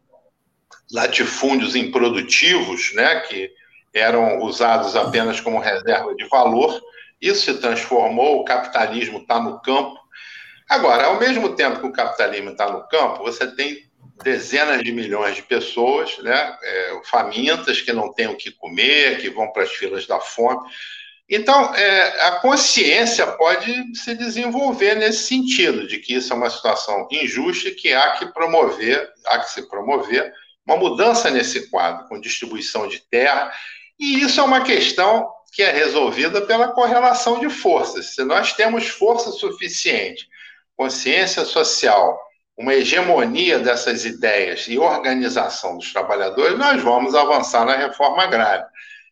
latifúndios improdutivos, né, que eram usados apenas como reserva de valor. Isso se transformou, o capitalismo está no campo. Agora, ao mesmo tempo que o capitalismo está no campo, você tem dezenas de milhões de pessoas, né, é, famintas, que não têm o que comer, que vão para as filas da fome. Então, é, a consciência pode se desenvolver nesse sentido, de que isso é uma situação injusta e que há que promover, há que se promover uma mudança nesse quadro, com distribuição de terra, e isso é uma questão que é resolvida pela correlação de forças. Se nós temos força suficiente, consciência social, uma hegemonia dessas ideias e organização dos trabalhadores, nós vamos avançar na reforma agrária.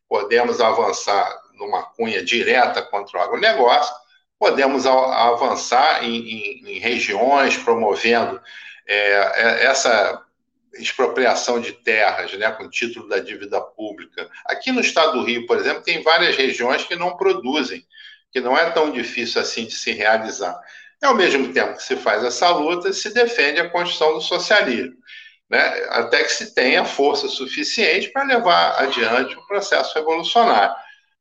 Podemos avançar numa cunha direta contra o agronegócio, podemos avançar em, em, em regiões promovendo é, é, essa expropriação de terras, né, com título da dívida pública. Aqui no estado do Rio, por exemplo, tem várias regiões que não produzem, que não é tão difícil assim de se realizar. E, ao mesmo tempo que se faz essa luta, se defende a construção do socialismo, né, até que se tenha força suficiente para levar adiante o processo revolucionário.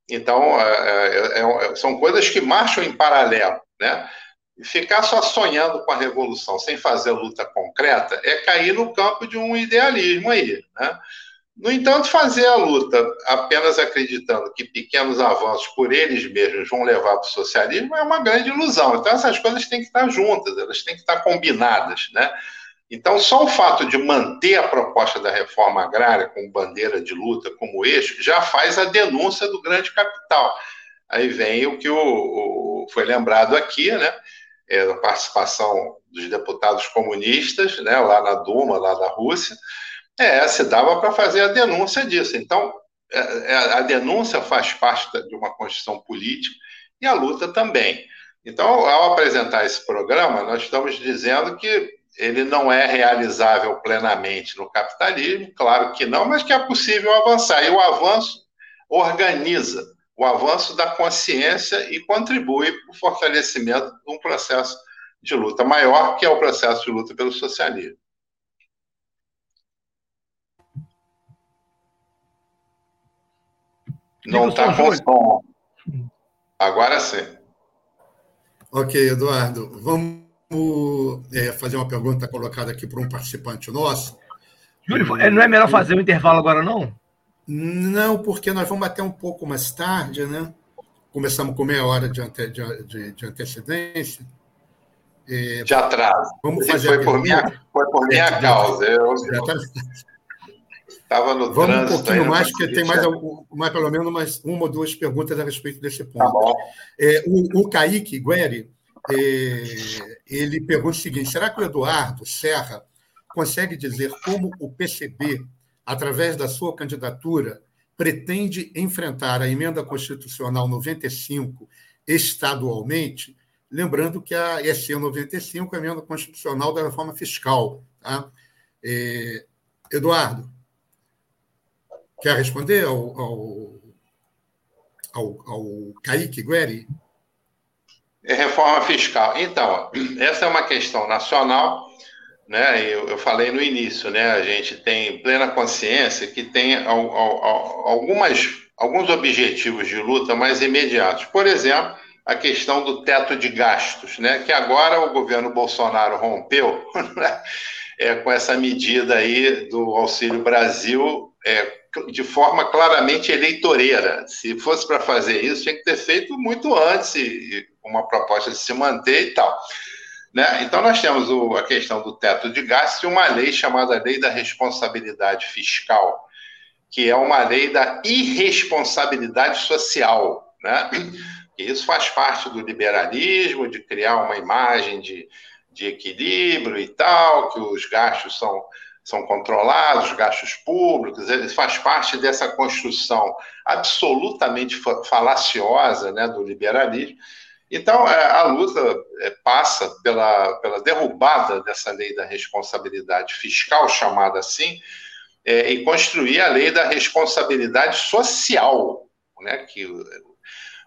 Então, é, é, é, são coisas que marcham em paralelo, né? ficar só sonhando com a revolução sem fazer luta concreta é cair no campo de um idealismo aí, né? No entanto, fazer a luta apenas acreditando que pequenos avanços por eles mesmos vão levar para o socialismo é uma grande ilusão. Então, essas coisas têm que estar juntas, elas têm que estar combinadas, né? Então, só o fato de manter a proposta da reforma agrária com bandeira de luta como eixo já faz a denúncia do grande capital. Aí vem o que o, o foi lembrado aqui, né? É, a participação dos deputados comunistas, né, lá na Duma, lá da Rússia, é, se dava para fazer a denúncia disso. Então, é, é, a denúncia faz parte de uma construção política e a luta também. Então, ao apresentar esse programa, nós estamos dizendo que ele não é realizável plenamente no capitalismo, claro que não, mas que é possível avançar. E o avanço organiza o avanço da consciência e contribui para o fortalecimento de um processo de luta maior, que é o processo de luta pelo socialismo. Não está com som. Agora sim. Ok, Eduardo. Vamos é, fazer uma pergunta colocada aqui por um participante nosso. Júlio, é, não é melhor fazer o um intervalo agora, não? Não, porque nós vamos até um pouco mais tarde, né? Começamos com meia hora de, ante, de, de, de antecedência. É, de atraso. Vamos fazer foi, por minha, foi por minha é, causa. Eu estava no Vamos um pouquinho mais, porque tem mais, mais pelo menos mais uma ou duas perguntas a respeito desse ponto. Tá bom. É, o, o Kaique Gueri, ele pergunta o seguinte: será que o Eduardo Serra consegue dizer como o PCB, através da sua candidatura, pretende enfrentar a emenda constitucional 95 estadualmente? Lembrando que a SE 95 é a emenda constitucional da reforma fiscal. Tá? É, Eduardo, quer responder ao, ao, ao, ao Kaique Gueri? É reforma fiscal. Então, essa é uma questão nacional, né? Eu, eu, falei no início, né? A gente tem plena consciência que tem al, al, algumas, alguns objetivos de luta mais imediatos. Por exemplo, a questão do teto de gastos, né? Que agora o governo Bolsonaro rompeu né? é, com essa medida aí do Auxílio Brasil. É, de forma claramente eleitoreira. Se fosse para fazer isso, tinha que ter feito muito antes, e, uma proposta de se manter e tal. Né? Então, nós temos o, a questão do teto de gastos e uma lei chamada Lei da Responsabilidade Fiscal, que é uma lei da irresponsabilidade social, né? Isso faz parte do liberalismo, de criar uma imagem de, de equilíbrio e tal, que os gastos são, são controlados, gastos públicos, ele faz parte dessa construção absolutamente falaciosa né, do liberalismo. Então, é, a luta é, passa pela, pela derrubada dessa lei da responsabilidade fiscal, chamada assim, é, e construir a lei da responsabilidade social, né, que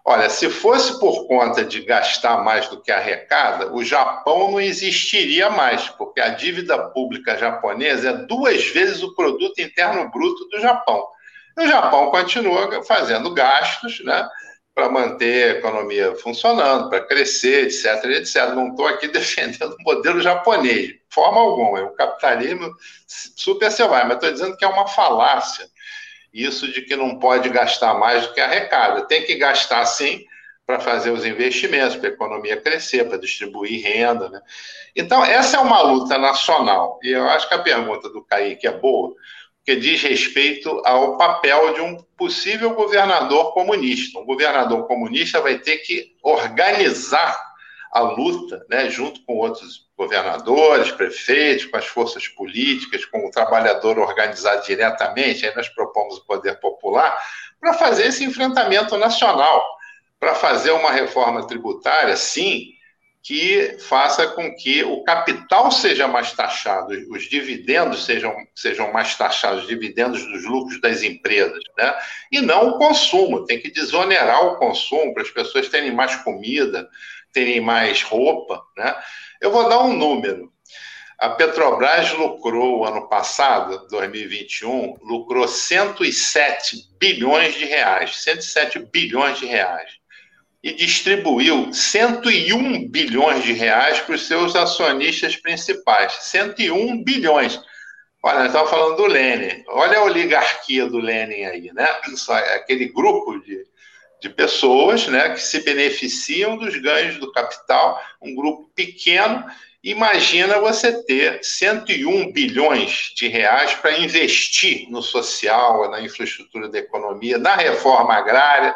Olha, se fosse por conta de gastar mais do que arrecada, o Japão não existiria mais, porque a dívida pública japonesa é duas vezes o produto interno bruto do Japão. E o Japão continua fazendo gastos, né? Para manter a economia funcionando, para crescer, etc, etc. Não estou aqui defendendo o modelo japonês, de forma alguma. É um capitalismo super selvagem, mas estou dizendo que é uma falácia isso de que não pode gastar mais do que arrecada. Tem que gastar sim para fazer os investimentos, para a economia crescer, para distribuir renda. Né? Então, essa é uma luta nacional. E eu acho que a pergunta do Kaique é boa, porque diz respeito ao papel de um possível governador comunista. Um governador comunista vai ter que organizar a luta, né, junto com outros governadores, prefeitos, com as forças políticas, com o trabalhador organizado diretamente, aí nós propomos o poder popular, para fazer esse enfrentamento nacional, para fazer uma reforma tributária, sim, que faça com que o capital seja mais taxado, os dividendos sejam, sejam mais taxados, os dividendos dos lucros das empresas, né? e não o consumo, tem que desonerar o consumo para as pessoas terem mais comida, terem mais roupa, né? Eu vou dar um número. A Petrobras lucrou ano passado, 2021, lucrou 107 bilhões de reais, 107 bilhões de reais. E distribuiu 101 bilhões de reais para os seus acionistas principais. 101 bilhões. Olha, nós estamos falando do Lenin. Olha a oligarquia do Lenin aí, né? Aquele grupo de de pessoas né, que se beneficiam dos ganhos do capital, um grupo pequeno. Imagina você ter 101 bilhões de reais para investir no social, na infraestrutura da economia, na reforma agrária.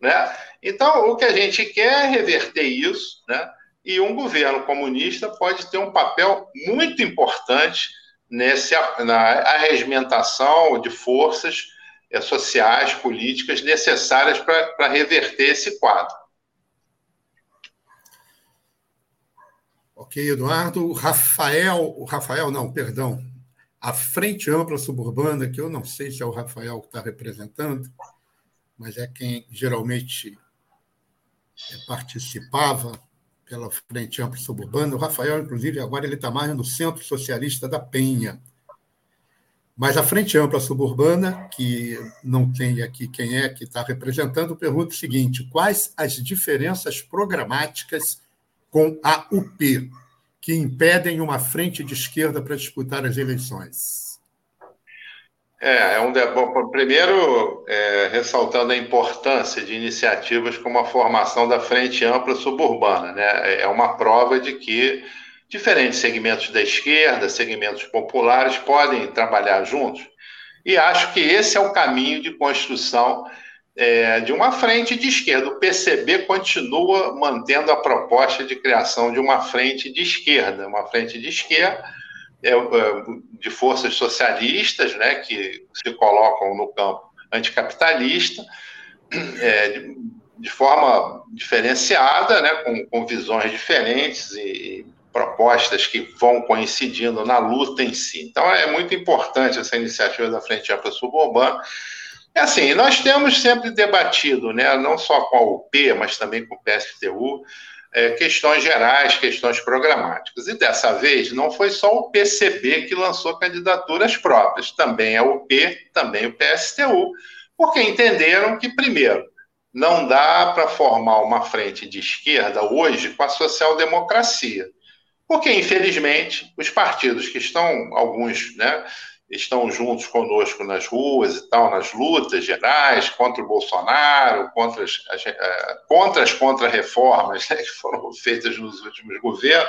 Né? Então, o que a gente quer é reverter isso, né? e um governo comunista pode ter um papel muito importante nesse, na arregimentação de forças sociais, políticas necessárias para reverter esse quadro. Ok, Eduardo. Rafael, Rafael, não, perdão. A Frente Ampla Suburbana, que eu não sei se é o Rafael que está representando, mas é quem geralmente participava pela Frente Ampla Suburbana. O Rafael, inclusive, agora ele está mais no Centro Socialista da Penha. Mas a Frente Ampla Suburbana, que não tem aqui quem é que está representando, pergunta o seguinte: quais as diferenças programáticas com a UP que impedem uma frente de esquerda para disputar as eleições? É, é um bom, primeiro é, ressaltando a importância de iniciativas como a formação da Frente Ampla Suburbana, né? É uma prova de que diferentes segmentos da esquerda, segmentos populares, podem trabalhar juntos. E acho que esse é o caminho de construção é, de uma frente de esquerda. O PCB continua mantendo a proposta de criação de uma frente de esquerda, uma frente de esquerda é, é, de forças socialistas, né, que se colocam no campo anticapitalista, é, de, de, forma diferenciada, né, com, com visões diferentes e, propostas que vão coincidindo na luta em si. Então, é muito importante essa iniciativa da Frente Ampla Suburbana. É assim, nós temos sempre debatido, né, não só com a UP, mas também com o PSTU, é, questões gerais, questões programáticas. E dessa vez, não foi só o PCB que lançou candidaturas próprias, também a UP, também o PSTU, porque entenderam que, primeiro, não dá para formar uma frente de esquerda hoje com a social-democracia porque, infelizmente, os partidos que estão, alguns, né, estão juntos conosco nas ruas e tal, nas lutas gerais contra o Bolsonaro, contra as, as, eh, contra as contra-reformas né, que foram feitas nos últimos governos,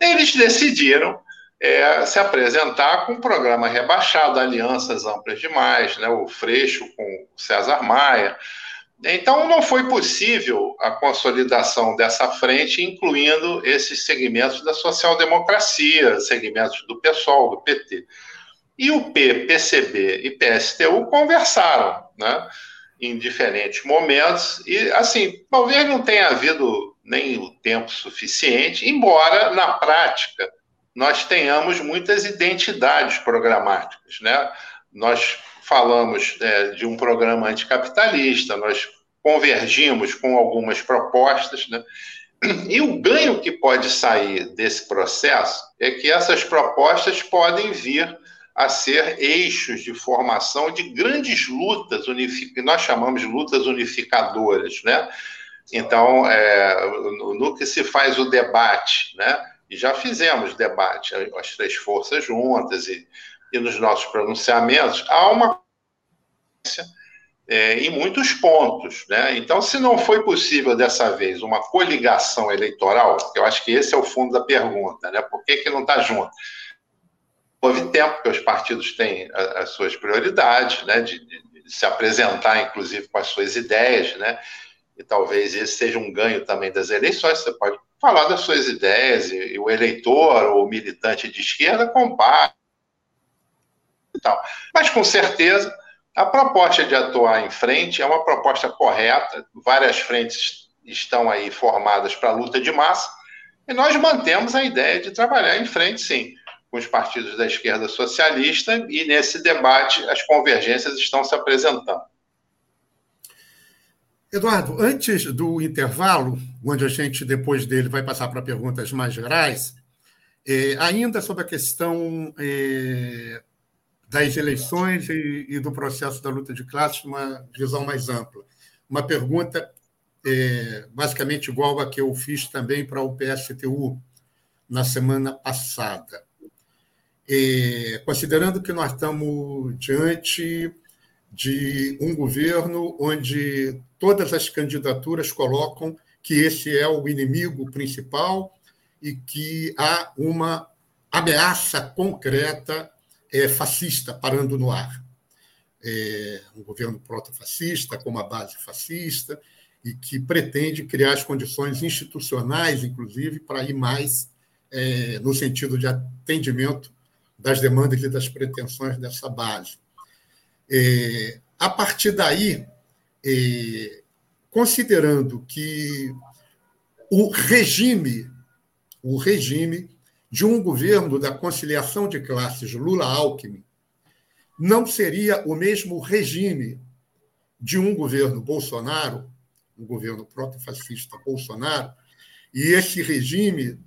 eles decidiram é, se apresentar com um programa rebaixado, alianças amplas demais, né, o Freixo com o César Maia, Então, não foi possível a consolidação dessa frente, incluindo esses segmentos da social-democracia, segmentos do PSOL, do PT. E o P, PCB e PSTU conversaram, né, em diferentes momentos, e, assim, talvez não tenha havido nem o tempo suficiente, embora, na prática, nós tenhamos muitas identidades programáticas, né? Nós falamos é, de um programa anticapitalista, nós convergimos com algumas propostas, né? E o ganho que pode sair desse processo é que essas propostas podem vir a ser eixos de formação de grandes lutas, que nós chamamos de lutas unificadoras, né? Então, é, no, que se faz o debate, né? E já fizemos debate, as três forças juntas e, e nos nossos pronunciamentos, há uma é, em muitos pontos. Né? Então, se não foi possível dessa vez uma coligação eleitoral, eu acho que esse é o fundo da pergunta, né? por que, que não está junto? Houve tempo, porque os partidos têm as suas prioridades, né? de, de, de se apresentar, inclusive, com as suas ideias, né? e talvez esse seja um ganho também das eleições. Você pode falar das suas ideias, e, e o eleitor ou o militante de esquerda compara. Tal. Mas, com certeza, a proposta de atuar em frente é uma proposta correta, várias frentes estão aí formadas para a luta de massa, e nós mantemos a ideia de trabalhar em frente, sim, com os partidos da esquerda socialista, e nesse debate as convergências estão se apresentando. Eduardo, antes do intervalo, onde a gente, depois dele, vai passar para perguntas mais gerais, é, ainda sobre a questão é, das eleições e, e, do processo da luta de classes, uma visão mais ampla. Uma pergunta é, basicamente igual a que eu fiz também para o PSTU na semana passada. É, considerando que nós estamos diante de um governo onde todas as candidaturas colocam que esse é o inimigo principal e que há uma ameaça concreta é, fascista parando no ar. É, um governo proto-fascista, com uma base fascista, e que pretende criar as condições institucionais, inclusive, para ir mais é, no sentido de atendimento das demandas e das pretensões dessa base. É, a partir daí, é, considerando que o regime, o regime de um governo da conciliação de classes Lula-Alckmin não seria o mesmo regime de um governo Bolsonaro, um governo proto-fascista Bolsonaro, e esse regime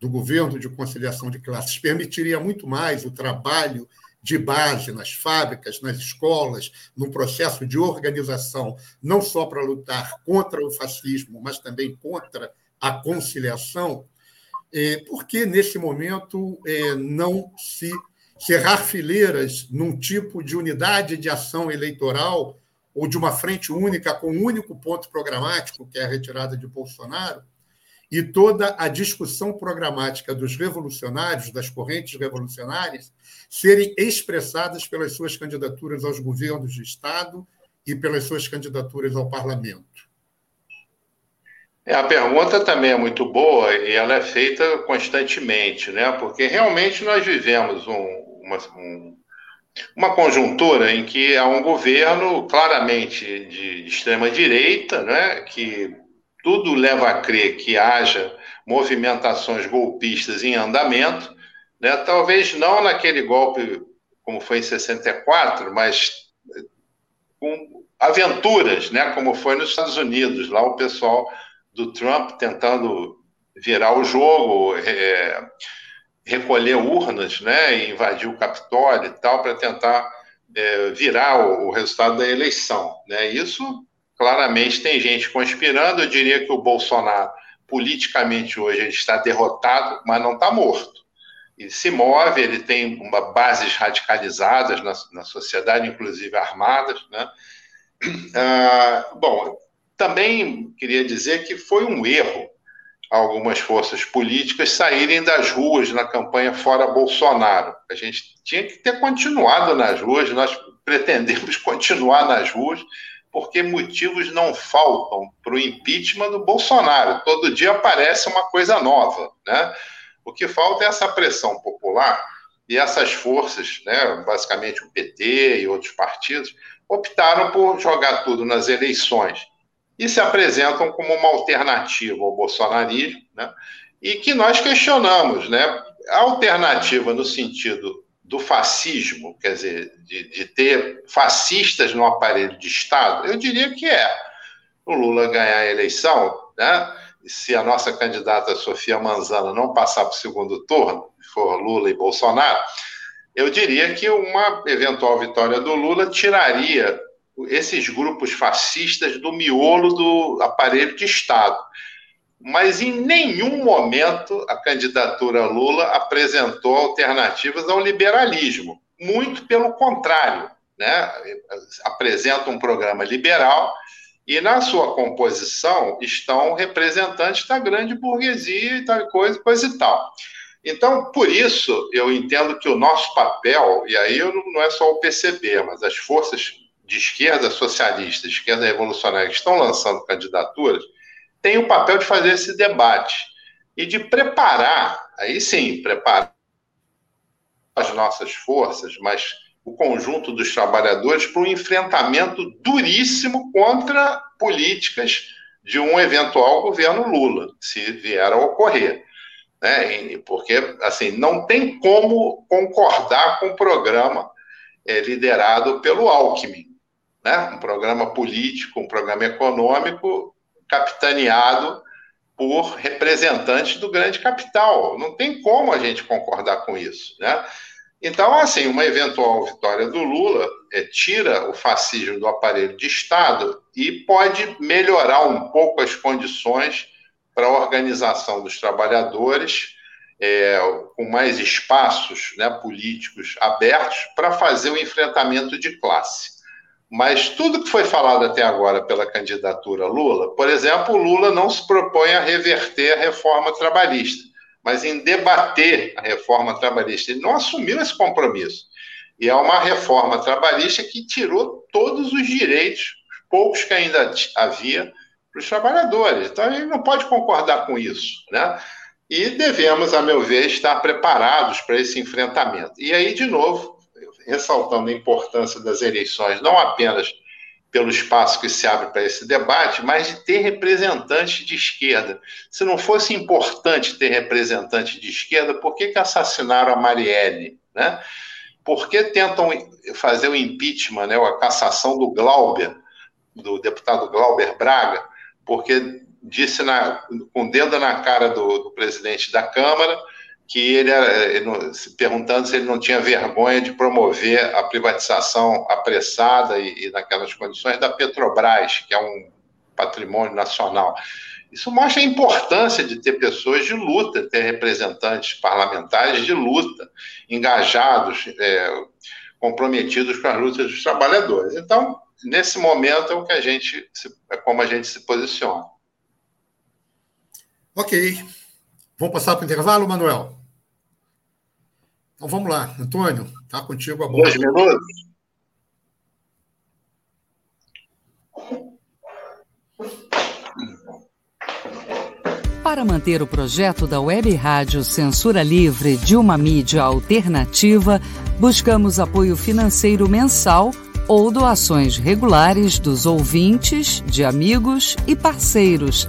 do governo de conciliação de classes permitiria muito mais o trabalho de base nas fábricas, nas escolas, num processo de organização, não só para lutar contra o fascismo, mas também contra a conciliação, é, por que, nesse momento, é, não se cerrar fileiras num tipo de unidade de ação eleitoral ou de uma frente única com um único ponto programático, que é a retirada de Bolsonaro, e toda a discussão programática dos revolucionários, das correntes revolucionárias, serem expressadas pelas suas candidaturas aos governos de Estado e pelas suas candidaturas ao parlamento. É, a pergunta também é muito boa e ela é feita constantemente, né? Porque realmente nós vivemos um, uma, um, uma conjuntura em que há um governo claramente de extrema direita, né? Que tudo leva a crer que haja movimentações golpistas em andamento, né? Talvez não naquele golpe como foi em 64, mas com aventuras, né? Como foi nos Estados Unidos, lá o pessoal do Trump tentando virar o jogo, é, recolher urnas, né, invadir o Capitólio e tal, para tentar é, virar o, o, resultado da eleição. Né? Isso, claramente, tem gente conspirando. Eu diria que o Bolsonaro, politicamente hoje, ele está derrotado, mas não está morto. Ele se move, ele tem uma, bases radicalizadas na, na sociedade, inclusive armadas. Né? Ah, bom, também queria dizer que foi um erro algumas forças políticas saírem das ruas na campanha fora Bolsonaro. A gente tinha que ter continuado nas ruas, nós pretendemos continuar nas ruas, porque motivos não faltam para o impeachment do Bolsonaro. Todo dia aparece uma coisa nova. Né? O que falta é essa pressão popular e essas forças, né, basicamente o PT e outros partidos, optaram por jogar tudo nas eleições e se apresentam como uma alternativa ao bolsonarismo, né, e que nós questionamos. Né, a alternativa no sentido do fascismo, quer dizer, de, de, ter fascistas no aparelho de Estado, eu diria que é. O Lula ganhar a eleição, né? se a nossa candidata Sofia Manzana não passar para o segundo turno, for Lula e Bolsonaro, eu diria que uma eventual vitória do Lula tiraria esses grupos fascistas do miolo do aparelho de Estado mas em nenhum momento a candidatura Lula apresentou alternativas ao liberalismo. Muito pelo contrário, né? apresenta um programa liberal e na sua composição estão representantes da grande burguesia e tal coisa, coisa e tal. Então, por isso, eu entendo que o nosso papel, e aí não é só o PCB, mas as forças de esquerda socialista, de esquerda revolucionária que estão lançando candidaturas, tem o papel de fazer esse debate e de preparar, aí sim, preparar as nossas forças, mas o conjunto dos trabalhadores para um enfrentamento duríssimo contra políticas de um eventual governo Lula, se vier a ocorrer. Né? Porque, assim, não tem como concordar com o programa é, liderado pelo Alckmin. Né? Um programa político, um programa econômico capitaneado por representantes do grande capital. Não tem como a gente concordar com isso, né? Então, assim, uma eventual vitória do Lula é, tira o fascismo do aparelho de Estado e pode melhorar um pouco as condições para a organização dos trabalhadores, é, com mais espaços né, políticos abertos para fazer o enfrentamento de classe. Mas tudo que foi falado até agora pela candidatura Lula, por exemplo, Lula não se propõe a reverter a reforma trabalhista, mas em debater a reforma trabalhista. Ele não assumiu esse compromisso. E é uma reforma trabalhista que tirou todos os direitos, poucos que ainda havia, para os trabalhadores. Então, ele não pode concordar com isso. Né? E devemos, a meu ver, estar preparados para esse enfrentamento. E aí, de novo, ressaltando a importância das eleições, não apenas pelo espaço que se abre para esse debate, mas de ter representantes de esquerda. Se não fosse importante ter representantes de esquerda, por que, que assassinaram a Marielle? Né? Por que tentam fazer o impeachment, né, a cassação do Glauber, do deputado Glauber Braga? Porque disse na, com o dedo na cara do, do presidente da Câmara que ele, ele, se perguntando se ele não tinha vergonha de promover a privatização apressada e, e naquelas condições da Petrobras, que é um patrimônio nacional. Isso mostra a importância de ter pessoas de luta, ter representantes parlamentares de luta, engajados, é, comprometidos com as lutas dos trabalhadores. Então, nesse momento é o que a gente, é como a gente se posiciona. Ok. Vamos passar para o intervalo, Manuel? Então vamos lá. Antônio, está contigo a bola. Dois minutos. Para manter o projeto da Web Rádio Censura Livre de uma mídia alternativa, buscamos apoio financeiro mensal ou doações regulares dos ouvintes, de amigos e parceiros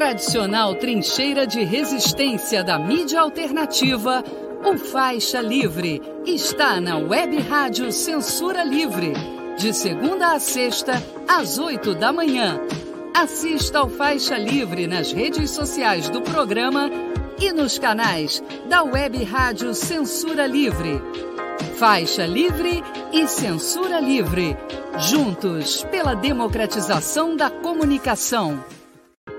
Tradicional trincheira de resistência da mídia alternativa, o Faixa Livre está na Web Rádio Censura Livre, de segunda a sexta, às oito da manhã. Assista ao Faixa Livre nas redes sociais do programa e nos canais da Web Rádio Censura Livre. Faixa Livre e Censura Livre. Juntos pela democratização da comunicação.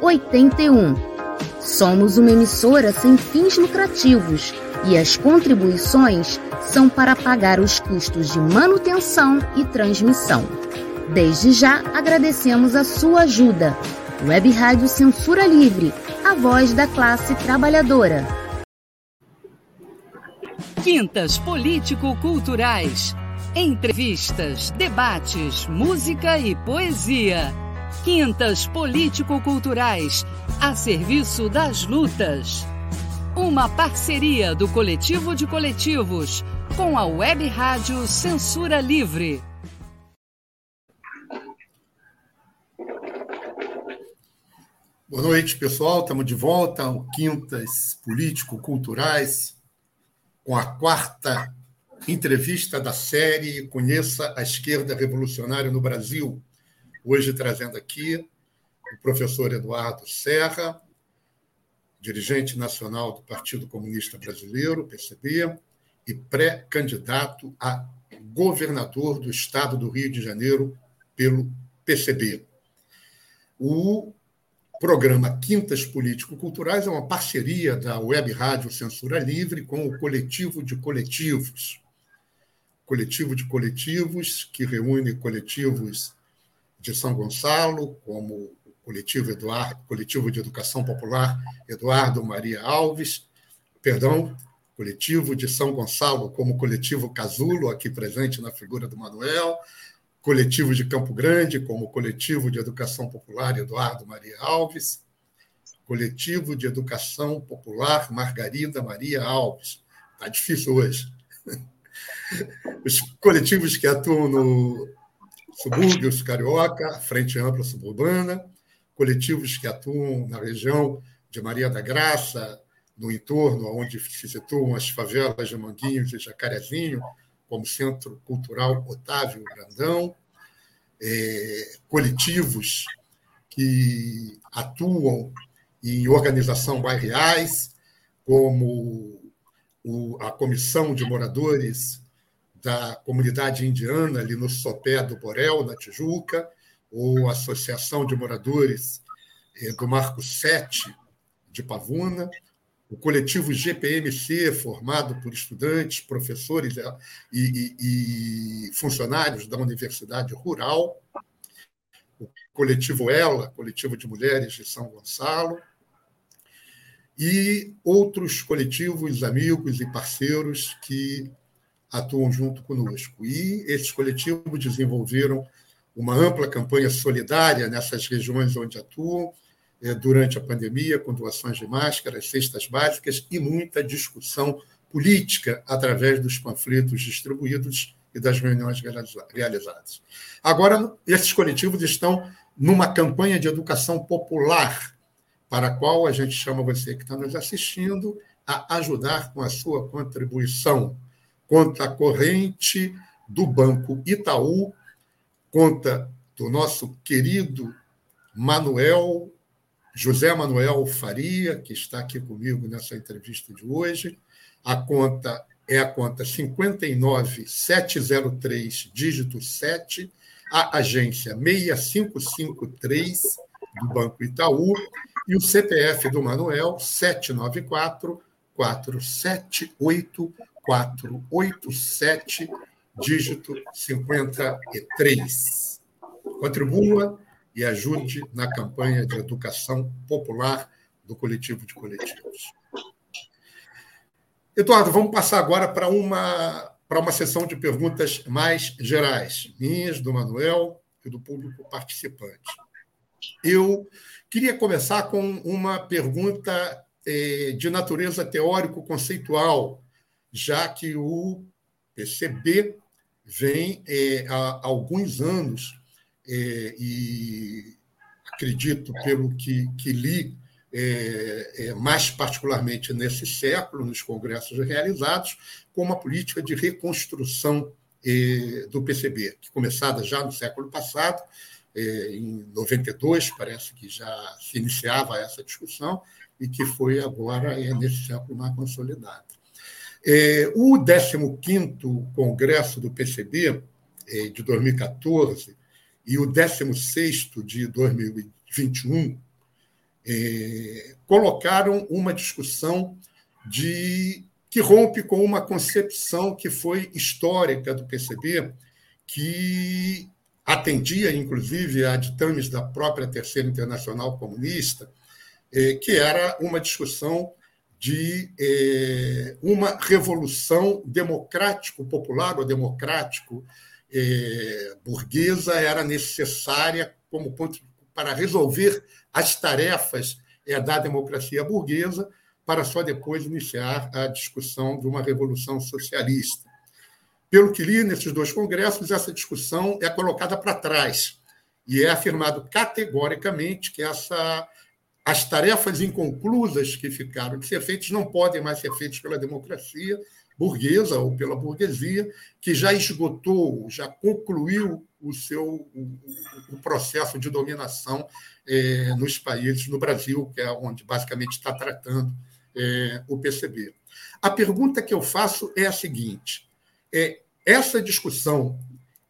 81. Somos uma emissora sem fins lucrativos e as contribuições são para pagar os custos de manutenção e transmissão. Desde já agradecemos a sua ajuda. Web Rádio Censura Livre, a voz da classe trabalhadora. Quintas Político-Culturais. Entrevistas, debates, música e poesia. Quintas Político-Culturais, a serviço das lutas. Uma parceria do Coletivo de Coletivos com a Web Rádio Censura Livre. Boa noite, pessoal. Estamos de volta ao Quintas Político-Culturais com a quarta entrevista da série Conheça a Esquerda Revolucionária no Brasil. Hoje trazendo aqui o professor Eduardo Serra, dirigente nacional do Partido Comunista Brasileiro, PCB, e pré-candidato a governador do estado do Rio de Janeiro pelo PCB. O programa Quintas Político-Culturais é uma parceria da Web Rádio Censura Livre com o Coletivo de Coletivos. Coletivo de Coletivos, que reúne coletivos de São Gonçalo, como o Coletivo, Eduardo, Coletivo de Educação Popular Eduardo Maria Alves, perdão, Coletivo de São Gonçalo, como Coletivo Casulo, aqui presente na figura do Manuel, Coletivo de Campo Grande, como Coletivo de Educação Popular Eduardo Maria Alves, Coletivo de Educação Popular Margarida Maria Alves. Está difícil hoje. Os coletivos que atuam no subúrbios carioca, Frente Ampla Suburbana, coletivos que atuam na região de Maria da Graça, no entorno onde se situam as favelas de Manguinhos e Jacarezinho, como Centro Cultural Otávio Brandão, é, coletivos que atuam em organização bairreais, como o, a Comissão de Moradores da Comunidade Indiana, ali no Sopé do Borel, na Tijuca, ou Associação de Moradores é, do Marco 7 de Pavuna, o coletivo GPMC, formado por estudantes, professores e, e, e, funcionários da Universidade Rural, o coletivo ELA, coletivo de mulheres de São Gonçalo, e outros coletivos, amigos e parceiros que atuam junto conosco. E esses coletivos desenvolveram uma ampla campanha solidária nessas regiões onde atuam, é, durante a pandemia, com doações de máscaras, cestas básicas e muita discussão política através dos panfletos distribuídos e das reuniões realizadas. Agora, esses coletivos estão numa campanha de educação popular, para a qual a gente chama você que está nos assistindo a ajudar com a sua contribuição. Conta corrente do Banco Itaú, conta do nosso querido Manuel José Manuel Faria, que está aqui comigo nessa entrevista de hoje. A conta é a conta 59703, dígito 7, a agência 6553 do Banco Itaú e o CPF do Manuel 794 478 487, dígito 53. Contribua e ajude na campanha de educação popular do coletivo de coletivos. Eduardo, vamos passar agora para uma, para uma sessão de perguntas mais gerais, minhas, do Manuel e do público participante. Eu queria começar com uma pergunta eh, de natureza teórico-conceitual, já que o PCB vem eh, há alguns anos, eh, e acredito, pelo que, que li, é, é, mais particularmente nesse século, nos congressos realizados, com uma política de reconstrução é, do PCB, que começada já no século passado, é, em 92, parece que já se iniciava essa discussão, e que foi agora, é, nesse século, mais consolidada. É, o 15º Congresso do PCB, é, de 2014, e o 16º de 2021, é, colocaram uma discussão de que rompe com uma concepção que foi histórica do PCB, que atendia, inclusive, a ditames da própria Terceira Internacional Comunista, é, que era uma discussão de é, uma revolução democrático-popular ou democrático é, burguesa era necessária como ponto para resolver as tarefas é, da democracia burguesa, para só depois iniciar a discussão de uma revolução socialista. Pelo que li nesses dois congressos, essa discussão é colocada para trás e é afirmado categoricamente que essa, as tarefas inconclusas que ficaram de ser feitas não podem mais ser feitas pela democracia burguesa ou pela burguesia, que já esgotou, já concluiu o seu o, o processo de dominação é, nos países, no Brasil, que é onde basicamente está tratando é, o PCB. A pergunta que eu faço é a seguinte: é, essa discussão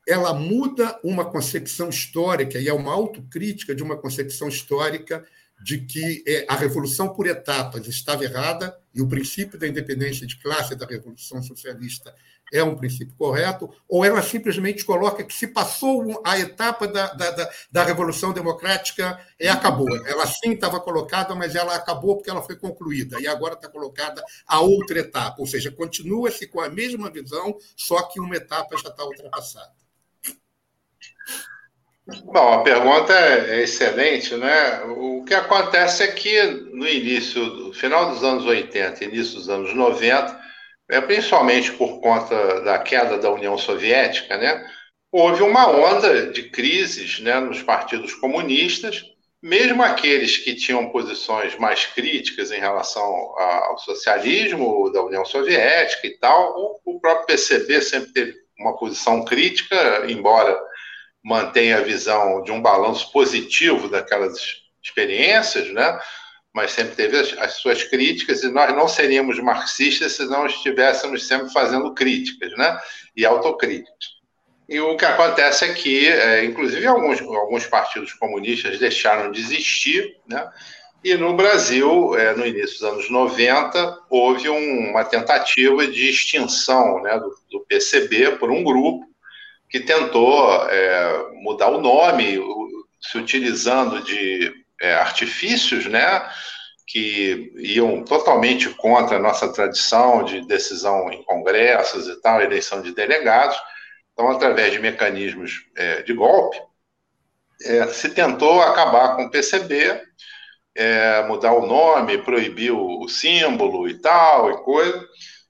ela muda uma concepção histórica e é uma autocrítica de uma concepção histórica de que é, a revolução por etapas estava errada e o princípio da independência de classe da revolução socialista é um princípio correto, ou ela simplesmente coloca que se passou a etapa da, da, da, da revolução democrática, é, acabou. Ela sim estava colocada, mas ela acabou porque ela foi concluída, e agora está colocada a outra etapa, ou seja, continua-se com a mesma visão, só que uma etapa já está ultrapassada. Bom, a pergunta é excelente, né? O que acontece é que no início, no final dos anos 80, início dos anos 90, é, principalmente por conta da queda da União Soviética, né? Houve uma onda de crises, né, nos partidos comunistas, mesmo aqueles que tinham posições mais críticas em relação ao socialismo da União Soviética e tal, o próprio PCB sempre teve uma posição crítica, embora mantém a visão de um balanço positivo daquelas experiências, né? mas sempre teve as, as, suas críticas, e nós não seríamos marxistas se não estivéssemos sempre fazendo críticas né? e autocríticas. E o que acontece é que, é, inclusive, alguns, alguns partidos comunistas deixaram de existir, né? e no Brasil, é, no início dos anos 90, houve um, uma tentativa de extinção né, do, do PCB por um grupo que tentou é, mudar o nome, se utilizando de é, artifícios, né, que iam totalmente contra a nossa tradição de decisão em congressos e tal, eleição de delegados. Então, através de mecanismos é, de golpe, é, se tentou acabar com o PCB, é, mudar o nome, proibir o símbolo e tal, e coisa.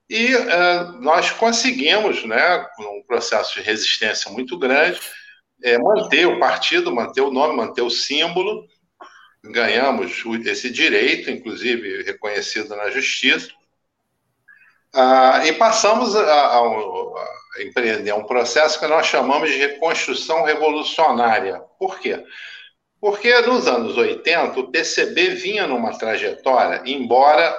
E é, nós conseguimos, né, com um processo de resistência muito grande, é, manter o partido, manter o nome, manter o símbolo. Ganhamos esse direito, inclusive reconhecido na justiça. Ah, e passamos a, a, a, empreender um processo que nós chamamos de reconstrução revolucionária. Por quê? Porque nos anos 80 o PCB vinha numa trajetória, embora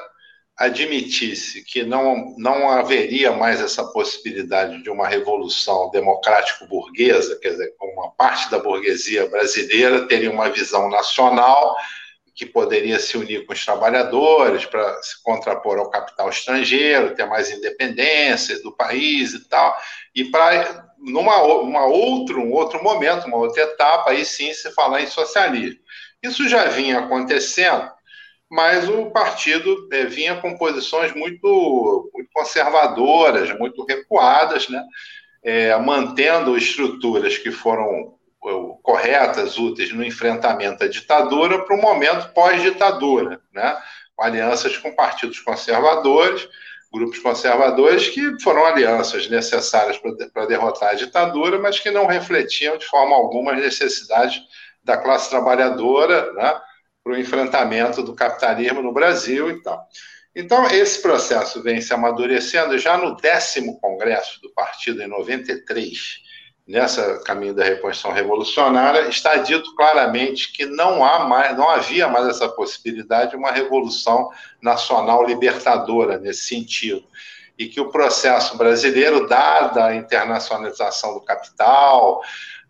admitisse que não, não haveria mais essa possibilidade de uma revolução democrático-burguesa, quer dizer, uma parte da burguesia brasileira teria uma visão nacional que poderia se unir com os trabalhadores para se contrapor ao capital estrangeiro, ter mais independência do país e tal, e para numa uma outro um outro momento, uma outra etapa, aí sim se falar em socialismo. Isso já vinha acontecendo mas o partido é, vinha com posições muito, muito conservadoras, muito recuadas, né? É, mantendo estruturas que foram corretas, úteis no enfrentamento à ditadura para o momento pós-ditadura, né? alianças com partidos conservadores, grupos conservadores que foram alianças necessárias para derrotar a ditadura, mas que não refletiam de forma alguma as necessidades da classe trabalhadora né, para o enfrentamento do capitalismo no Brasil e tal. Então, esse processo vem se amadurecendo já no décimo congresso do partido, em 93, nessa caminho da reconstrução revolucionária, está dito claramente que não há mais, não havia mais essa possibilidade de uma revolução nacional libertadora nesse sentido. E que o processo brasileiro, dada a internacionalização do capital,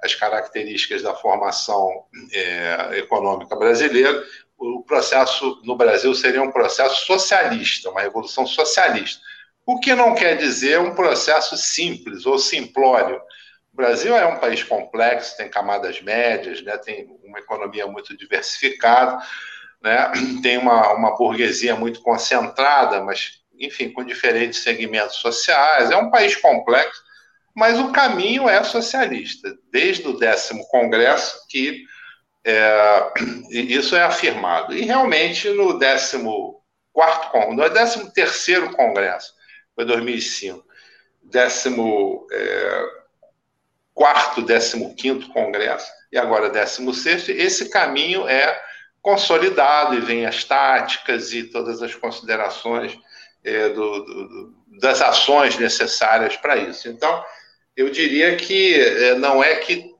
as características da formação é, econômica brasileira, o processo no Brasil seria um processo socialista, uma revolução socialista. O que não quer dizer um processo simples ou simplório, o Brasil é um país complexo, tem camadas médias, né, tem uma economia muito diversificada, né, tem uma, uma burguesia muito concentrada, mas, enfim, com diferentes segmentos sociais. É um país complexo, mas o caminho é socialista, desde o décimo congresso que é, isso é afirmado. E realmente no décimo quarto, no décimo terceiro congresso, foi 2005, décimo é, quarto, décimo quinto congresso e agora décimo sexto, esse caminho é consolidado e vem as táticas e todas as considerações é, do, do, das ações necessárias para isso. Então, eu diria que é, não é que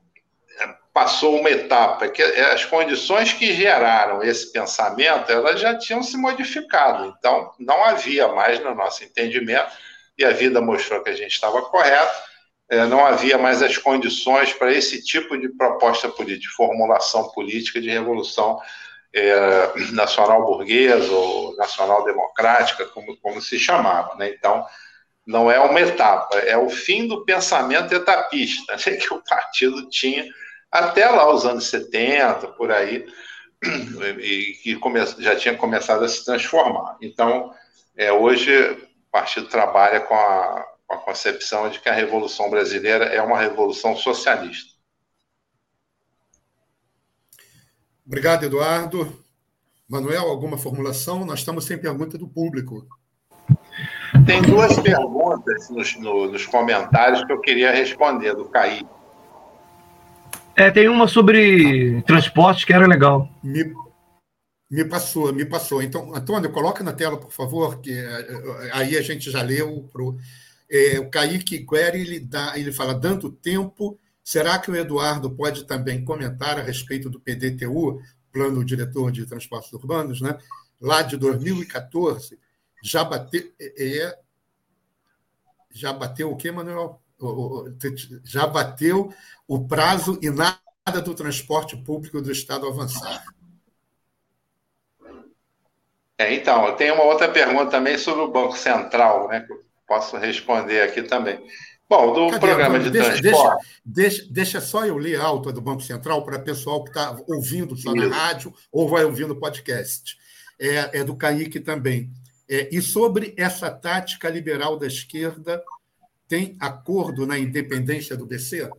passou uma etapa, é que as condições que geraram esse pensamento, elas já tinham se modificado. Então, não havia mais, no nosso entendimento, e a vida mostrou que a gente estava correto, não havia mais as condições para esse tipo de proposta política, formulação política de revolução é, nacional burguesa ou nacional democrática, como, como se chamava. Né? Então, não é uma etapa, é o fim do pensamento etapista né? que o partido tinha até lá os anos 70, por aí, e que já tinha começado a se transformar. Então, é, hoje o partido trabalha com a com a concepção de que a Revolução Brasileira é uma revolução socialista. Obrigado, Eduardo. Manuel, alguma formulação? Nós estamos sem pergunta do público. Tem duas perguntas nos, no, nos comentários que eu queria responder, do Caí. É, tem uma sobre transporte que era legal. Me, me passou, me passou. Então, Antônio, coloca na tela, por favor, que eh, eh, aí a gente já leu. Pro... É, o Kaique Query, ele, dá, ele fala, dando tempo, será que o Eduardo pode também comentar a respeito do PDTU, Plano Diretor de Transportes Urbanos, né? lá de 2014, já bateu, é, é, já bateu o quê, Manuel? Já bateu o prazo e nada do transporte público do Estado avançar. É, então, eu tenho uma outra pergunta também sobre o Banco Central, né? posso responder aqui também. Bom, do Cadê? programa de deixa, transporte. Deixa, deixa, deixa, só eu ler a alta do Banco Central para o pessoal que está ouvindo só Isso. na rádio ou vai ouvindo o podcast. É, é do Kaique também. É, e sobre essa tática liberal da esquerda, tem acordo na independência do BC?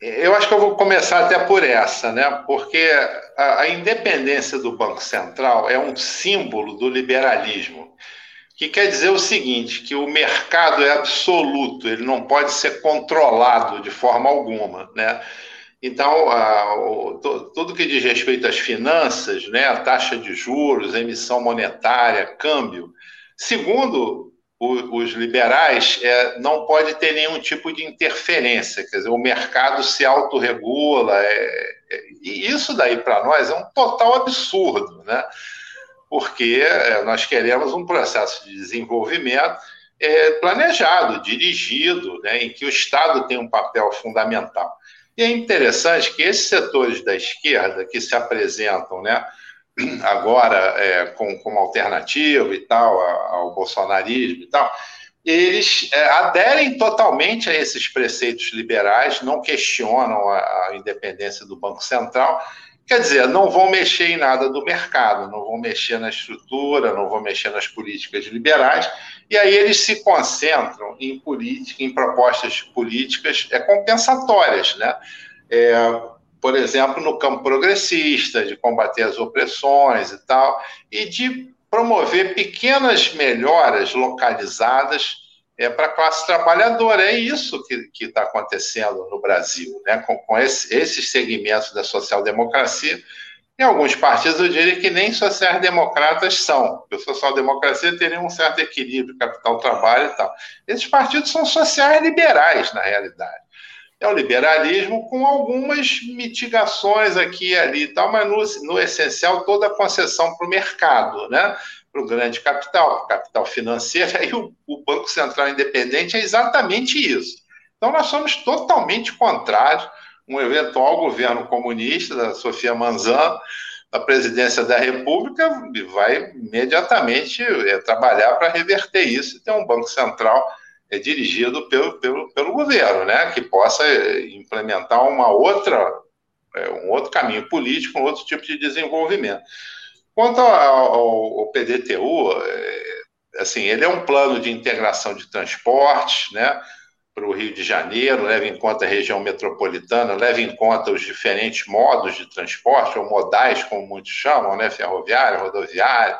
Eu acho que eu vou começar até por essa, né? Porque a, a independência do Banco Central é um símbolo do liberalismo que quer dizer o seguinte, que o mercado é absoluto, ele não pode ser controlado de forma alguma, né? Então, a, o, tudo que diz respeito às finanças, né, a taxa de juros, emissão monetária, câmbio, segundo o, os liberais, é, não pode ter nenhum tipo de interferência, quer dizer, o mercado se autorregula, é, é, e isso daí para nós é um total absurdo, né? porque é, nós queremos um processo de desenvolvimento é, planejado, dirigido, né, em que o Estado tem um papel fundamental. E é interessante que esses setores da esquerda que se apresentam né, agora é, com, como alternativa e tal ao bolsonarismo e tal, eles é, aderem totalmente a esses preceitos liberais, não questionam a, a independência do Banco Central Quer dizer, não vão mexer em nada do mercado, não vão mexer na estrutura, não vão mexer nas políticas liberais, e aí eles se concentram em política, em propostas políticas é, compensatórias, né? É, por exemplo, no campo progressista, de combater as opressões e tal, e de promover pequenas melhoras localizadas é, para a classe trabalhadora. É isso que está acontecendo no Brasil, né? com, com esse, esses segmentos da social-democracia. Em alguns partidos, eu diria que nem sociais-democratas são, porque a social-democracia teria um certo equilíbrio, capital-trabalho e tal. Esses partidos são sociais-liberais, na realidade. É o liberalismo com algumas mitigações aqui e ali e tal, mas no, no essencial toda a concessão para o mercado, né? Para o grande capital, capital financeiro, aí o, o, Banco Central Independente é exatamente isso. Então, nós somos totalmente contrários um eventual governo comunista da Sofia Manzan, a presidência da República, vai imediatamente é, trabalhar para reverter isso e ter um Banco Central é, dirigido pelo, pelo, pelo governo, né, que possa é, implementar uma outra, é, um outro caminho político, um outro tipo de desenvolvimento. Quanto ao, ao PDTU, é, assim, ele é um plano de integração de transportes, né? Para o Rio de Janeiro, leva em conta a região metropolitana, leva em conta os diferentes modos de transporte, ou modais, como muitos chamam, né? Ferroviário, rodoviário,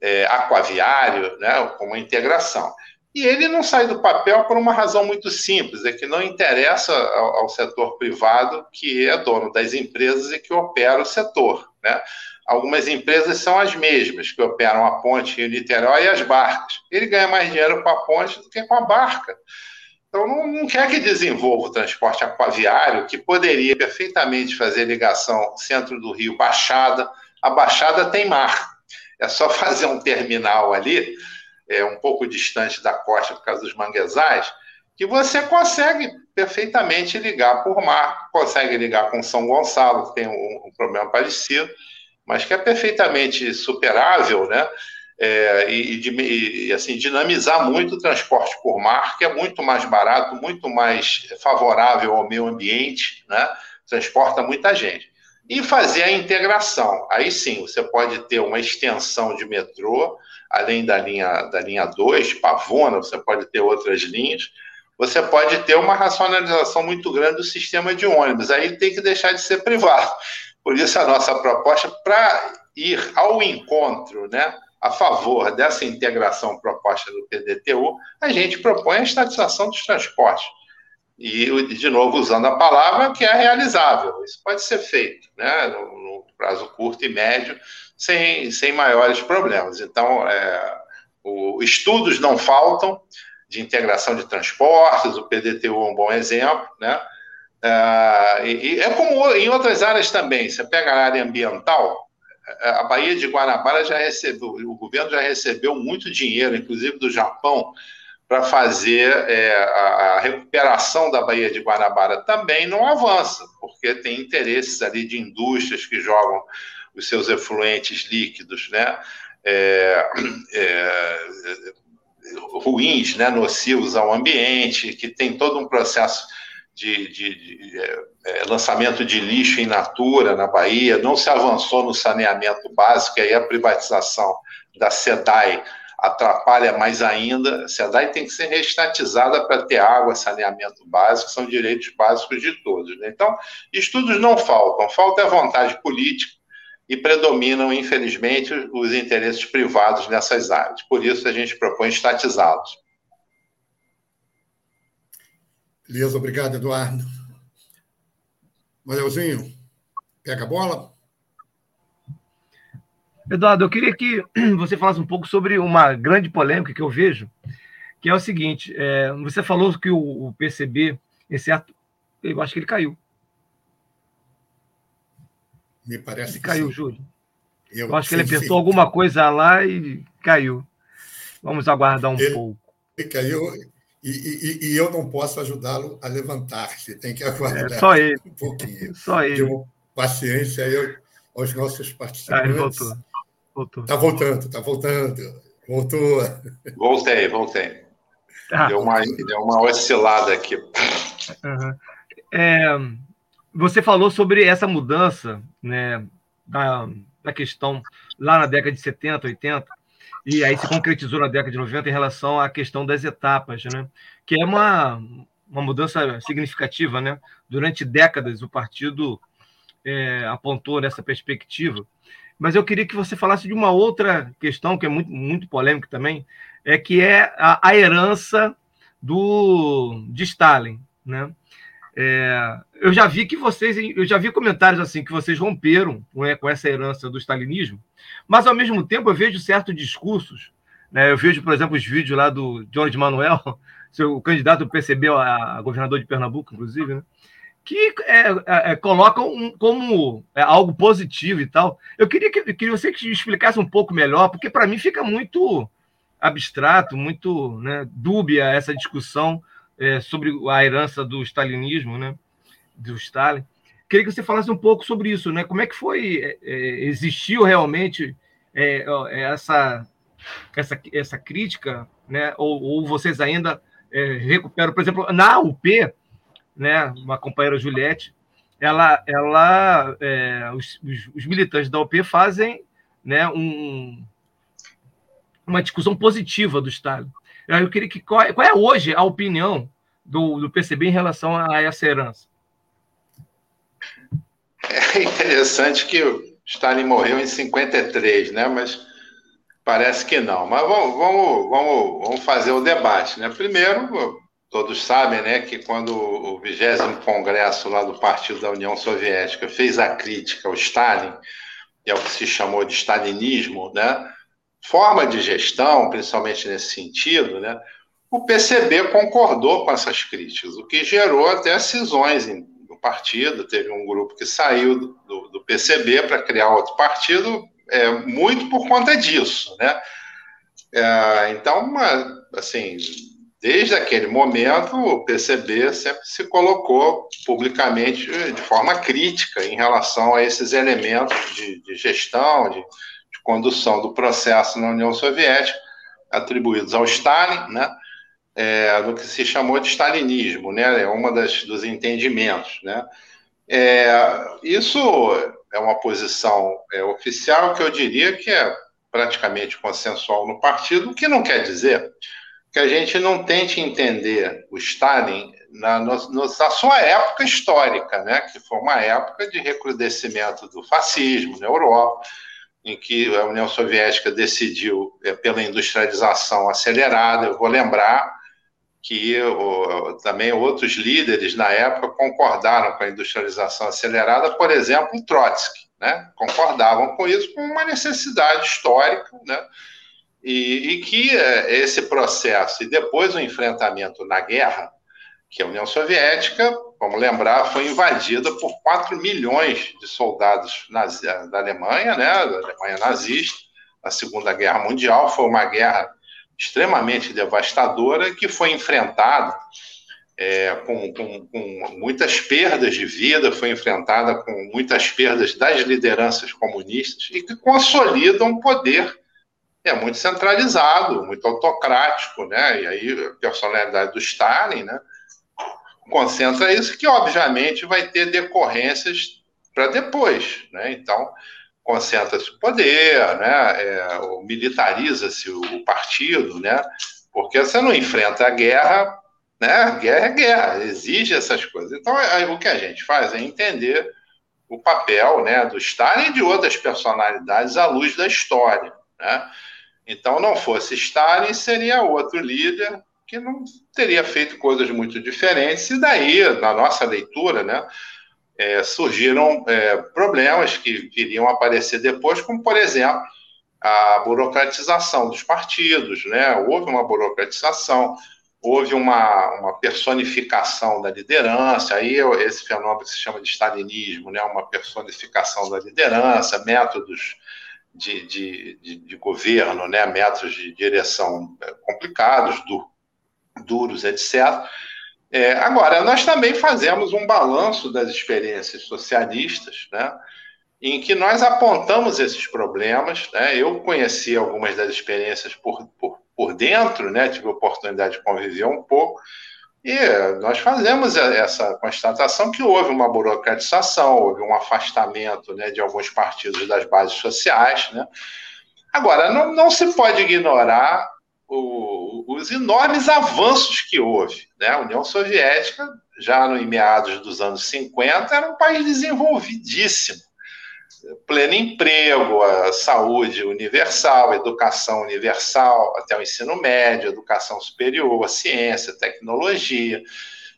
é, aquaviário, né? Como integração. E ele não sai do papel por uma razão muito simples, é que não interessa ao, ao setor privado, que é dono das empresas e que opera o setor, né? Algumas empresas são as mesmas, que operam a ponte em Niterói e as barcas. Ele ganha mais dinheiro com a ponte do que com a barca. Então, não, não quer que desenvolva o transporte aquaviário, que poderia perfeitamente fazer ligação centro do Rio, Baixada. A Baixada tem mar. É só fazer um terminal ali, é, um pouco distante da costa por causa dos manguezais, que você consegue perfeitamente ligar por mar, consegue ligar com São Gonçalo, que tem um, um problema parecido, mas que é perfeitamente superável, né? É, e, e, assim dinamizar muito o transporte por mar, que é muito mais barato, muito mais favorável ao meio ambiente, né? Transporta muita gente. E fazer a integração. Aí sim, você pode ter uma extensão de metrô, além da linha da linha 2, Pavona, você pode ter outras linhas. Você pode ter uma racionalização muito grande do sistema de ônibus. Aí tem que deixar de ser privado por isso, a nossa proposta, para ir ao encontro, né, a favor dessa integração proposta do PDTU, a gente propõe a estatização dos transportes. E, de novo, usando a palavra que é realizável. Isso pode ser feito, né, no, prazo curto e médio, sem, sem maiores problemas. Então, é, o, estudos não faltam de integração de transportes, o PDTU é um bom exemplo, né? Uh, e, é como em outras áreas também. Você pega a área ambiental, a Baía de Guanabara já recebeu, o governo já recebeu muito dinheiro, inclusive do Japão, para fazer é, a, a, recuperação da Baía de Guanabara. Também não avança, porque tem interesses ali de indústrias que jogam os seus efluentes líquidos, né? É, é, ruins, né, nocivos ao ambiente, que tem todo um processo de, de, de é, é, lançamento de lixo em natura na Bahia, não se avançou no saneamento básico, e aí a privatização da SEDAI atrapalha mais ainda. A SEDAI tem que ser reestatizada para ter água, saneamento básico, são direitos básicos de todos. Né? Então, estudos não faltam, falta a vontade política e predominam, infelizmente, os interesses privados nessas áreas. Por isso, a gente propõe estatizá-los. Beleza, obrigado, Eduardo. Manelzinho, pega a bola. Eduardo, eu queria que você falasse um pouco sobre uma grande polêmica que eu vejo, que é o seguinte: é, você falou que o, o PCB, esse ato, eu acho que ele caiu. Me parece ele que caiu, sim. Júlio. Eu, eu acho que ele apertou sim. alguma coisa lá e caiu. Vamos aguardar um ele, pouco. Ele caiu, e, e, e, eu não posso ajudá-lo a levantar-se, tem que aguardar é, só ele. um pouquinho. Só ele. Dê paciência aí aos nossos participantes. Ah, ele voltou. voltou. Está voltando, está voltando. Voltou. Voltei, voltei. Ah. Deu, uma, deu uma oscilada aqui. Uhum. É, você falou sobre essa mudança né, da, da questão lá na década de 70, 80, e aí se concretizou na década de 90 em relação à questão das etapas, né? que é uma, uma mudança significativa. Né? Durante décadas, o partido é, apontou nessa perspectiva. Mas eu queria que você falasse de uma outra questão que é muito, muito polêmica também, é que é a, a herança do, de Stalin. Né? É, eu já vi que vocês, eu já vi comentários assim que vocês romperam com, com essa herança do stalinismo, mas ao mesmo tempo eu vejo certos discursos, né? Eu vejo, por exemplo, os vídeos lá do Jones Manuel, seu candidato do PCB a, governador de Pernambuco, inclusive, né? que é, é, é colocam como é, algo positivo e tal. Eu queria que, que você explicasse um pouco melhor, porque para mim fica muito abstrato, muito né, dúbia essa discussão é, sobre a herança do stalinismo, né? Do Stalin. Queria que você falasse um pouco sobre isso, né? Como é que foi, é, é existiu realmente é, é, essa, essa, essa crítica, né? Ou, ou vocês ainda recuperam, por exemplo, na UP, né? Uma companheira Juliette, ela, ela, os, os, os, militantes da UP fazem, né? Um, uma discussão positiva do Stalin. Eu queria que qual é, qual é hoje a opinião do, do PCB em relação a essa herança? É interessante que o Stalin morreu em 53, né? Mas parece que não. Mas vamos, vamos, vamos, vamos fazer o debate, né? Primeiro, todos sabem, né, que quando o 20 congresso lá do Partido da União Soviética fez a crítica ao Stalin, é o que se chamou de stalinismo, né? Forma de gestão, principalmente nesse sentido, né, o PCB concordou com essas críticas, o que gerou até cisões no partido. Teve um grupo que saiu do, do PCB para criar outro partido, é, muito por conta disso. Né? É, então, uma, assim, desde aquele momento, o PCB sempre se colocou publicamente de forma crítica em relação a esses elementos de, de gestão, de, condução do processo na União Soviética, atribuídos ao Stalin, né, é, que se chamou de stalinismo, né, é uma das, dos entendimentos. Né. É, isso é uma posição é, oficial que eu diria que é praticamente consensual no partido, o que não quer dizer que a gente não tente entender o Stalin na, no, na sua época histórica, né, que foi uma época de recrudescimento do fascismo na Europa, em que a União Soviética decidiu é, pela industrialização acelerada. Eu vou lembrar que o, também outros líderes na época concordaram com a industrialização acelerada, por exemplo, Trotsky, né? concordavam com isso como uma necessidade histórica, né? e, e que é, esse processo e depois o enfrentamento na guerra, que a União Soviética vamos lembrar, foi invadida por 4 milhões de soldados nazi, da Alemanha, né, da Alemanha nazista, na Segunda Guerra Mundial. Foi uma guerra extremamente devastadora que foi enfrentada é, com, com, com, muitas perdas de vida, foi enfrentada com muitas perdas das lideranças comunistas e que consolida um poder é muito centralizado, muito autocrático, né? E aí a personalidade do Stalin, né? Concentra isso, que obviamente vai ter decorrências para depois. Né? Então, concentra-se o poder, né? É, militariza-se o partido, né? porque você não enfrenta a guerra, né? guerra é guerra, exige essas coisas. Então, aí, o que a gente faz é entender o papel né, do Stalin e de outras personalidades à luz da história. Né? Então, não fosse Stalin, seria outro líder que não teria feito coisas muito diferentes, e daí, na nossa leitura, né, é, surgiram é, problemas que viriam aparecer depois, como, por exemplo, a burocratização dos partidos, né? houve uma burocratização, houve uma, uma personificação da liderança, aí esse fenômeno se chama de stalinismo, né? uma personificação da liderança, métodos de, de, de, de governo, né? métodos de direção é, complicados, do, duros, etc. É, agora, nós também fazemos um balanço das experiências socialistas, né, em que nós apontamos esses problemas. Né, eu conheci algumas das experiências por, por, por dentro, né, tive a oportunidade de conviver um pouco, E nós fazemos essa constatação que houve uma burocratização, houve um afastamento né, de alguns partidos das bases sociais. Né? Agora, não, não se pode ignorar o, os enormes avanços que houve. Né? A União Soviética, já no, em meados dos anos 50, era um país desenvolvidíssimo pleno emprego, a saúde universal, a educação universal, até o ensino médio, educação superior, a ciência, a tecnologia.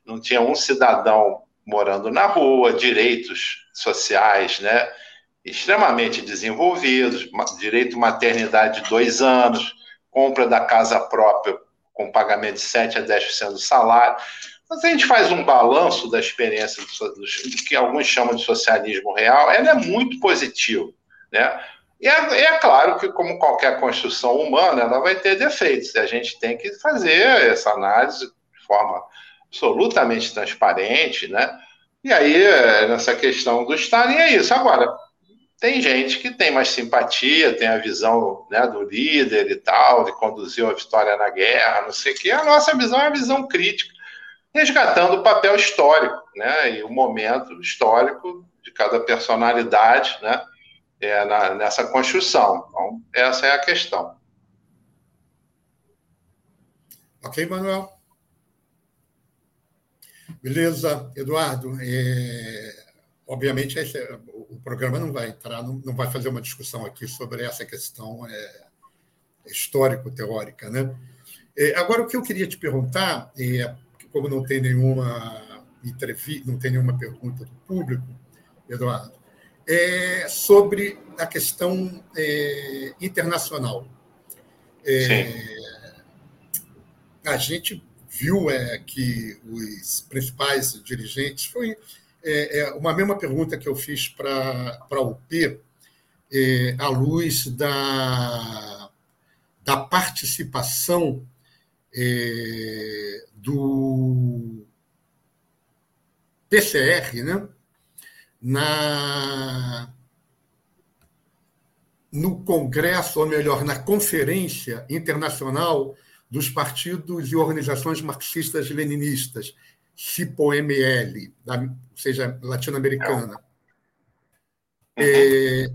Não tinha um cidadão morando na rua, direitos sociais, né? Extremamente desenvolvidos, direito maternidade de dois anos, compra da casa própria com pagamento de 7 a 10% do salário. Mas a gente faz um balanço da experiência do, do, que alguns chamam de socialismo real, ela é muito positiva, né? E é, é, claro que, como qualquer construção humana, ela vai ter defeitos. E a gente tem que fazer essa análise de forma absolutamente transparente, né? E aí, nessa questão do Stalin, é isso. Agora, tem gente que tem mais simpatia, tem a visão né, do líder e tal, de conduzir a vitória na guerra, não sei o quê. A nossa visão é a visão crítica resgatando o papel histórico, né, e o momento histórico de cada personalidade, né, é, na, nessa construção. Então, essa é a questão. Ok, Manuel? Beleza, Eduardo. É, obviamente, esse, o programa não vai entrar, não, não, vai fazer uma discussão aqui sobre essa questão é, histórico-teórica, né? É, agora, o que eu queria te perguntar é como não tem nenhuma entrevista, não tem nenhuma pergunta do público, Eduardo, é sobre a questão é, internacional. É, a gente viu é, que os principais dirigentes foi é, é uma mesma pergunta que eu fiz para a UP, é, à luz da, da participação é, do PCR, né? na, no Congresso, ou melhor, na Conferência Internacional dos Partidos e Organizações Marxistas-Leninistas, CIPO-ML, ou seja, latino-americana. É,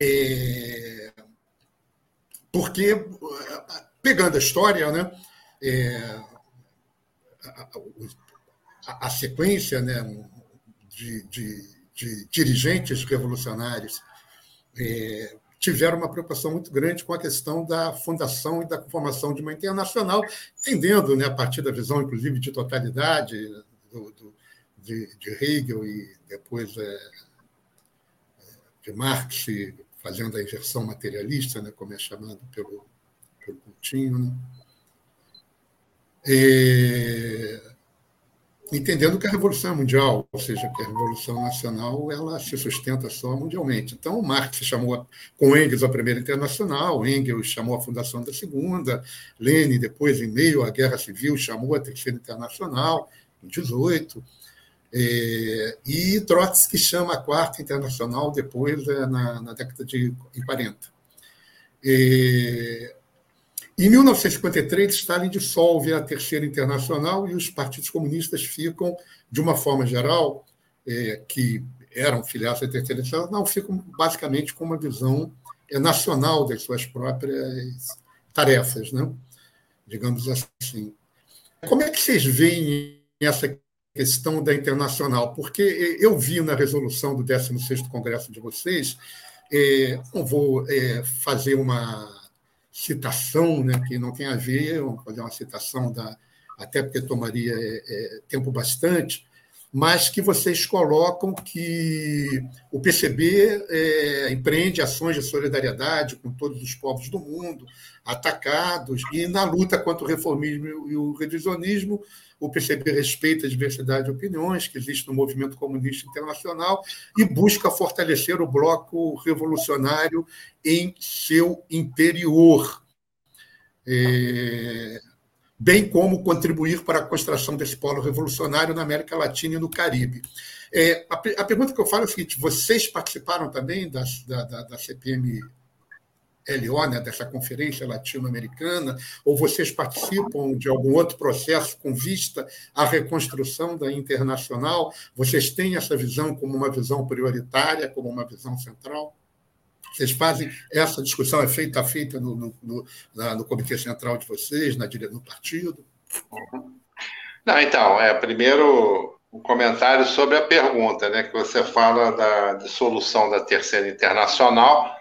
é, porque, pegando a história, né, é, a, a, sequência né, de, de, de dirigentes revolucionários é, tiveram uma preocupação muito grande com a questão da fundação e da formação de uma internacional, entendendo, né, a partir da visão, inclusive, de totalidade do, do, de, de, Hegel e depois é, de Marx, fazendo a inversão materialista, né, como é chamado pelo, pelo Coutinho. Né? é, entendendo que a revolução é mundial, ou seja, que a revolução nacional ela se sustenta só mundialmente. Então, Marx chamou com Engels a primeira internacional, Engels chamou a fundação da segunda, Lenin depois, em meio à guerra civil, chamou a terceira internacional em 18. É, e Trotsky chama a quarta internacional depois é, na, na década de 40. É, em 1953, Stalin dissolve a Terceira Internacional e os partidos comunistas ficam, de uma forma geral, é, que eram filiados à Terceira Internacional, ficam basicamente com uma visão é, nacional das suas próprias tarefas, né? digamos assim. Como é que vocês veem essa questão da internacional? Porque eu vi na resolução do 16º Congresso de vocês, é, não vou é, fazer uma citação, né, que não tem a ver, vamos fazer uma citação da, até porque tomaria é, é, tempo bastante, mas que vocês colocam que o PCB é, empreende ações de solidariedade com todos os povos do mundo, atacados, e na luta contra o reformismo e o revisionismo, o PCB respeita a diversidade de opiniões que existe no movimento comunista internacional e busca fortalecer o bloco revolucionário em seu interior, é, bem como contribuir para a construção desse polo revolucionário na América Latina e no Caribe. É, a, a, pergunta que eu falo é a seguinte: vocês participaram também da, da, da CPM LO, né, dessa conferência latino-americana, ou vocês participam de algum outro processo com vista à reconstrução da internacional? Vocês têm essa visão como uma visão prioritária, como uma visão central? Vocês fazem essa discussão, é feita, feita no, no, no, na, no Comitê Central de vocês, na, no partido? Não, então, é, primeiro um comentário sobre a pergunta, né, que você fala da dissolução da Terceira Internacional,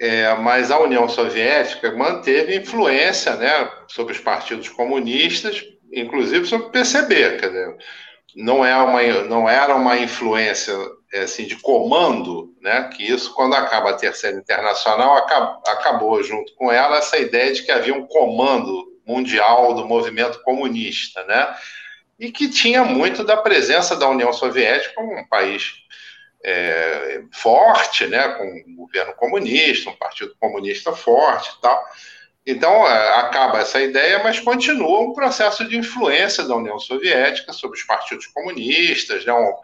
é, mas a União Soviética manteve influência né, sobre os partidos comunistas, inclusive sobre o PCB. Quer dizer, não, é uma, não era uma influência é, assim, de comando, né, que isso, quando acaba a Terceira Internacional, acabou, acabou junto com ela essa ideia de que havia um comando mundial do movimento comunista, né, e que tinha muito da presença da União Soviética como um país é, forte, né, com um governo comunista, um partido comunista forte e tal. Então, é, acaba essa ideia, mas continua um processo de influência da União Soviética sobre os partidos comunistas, né, um,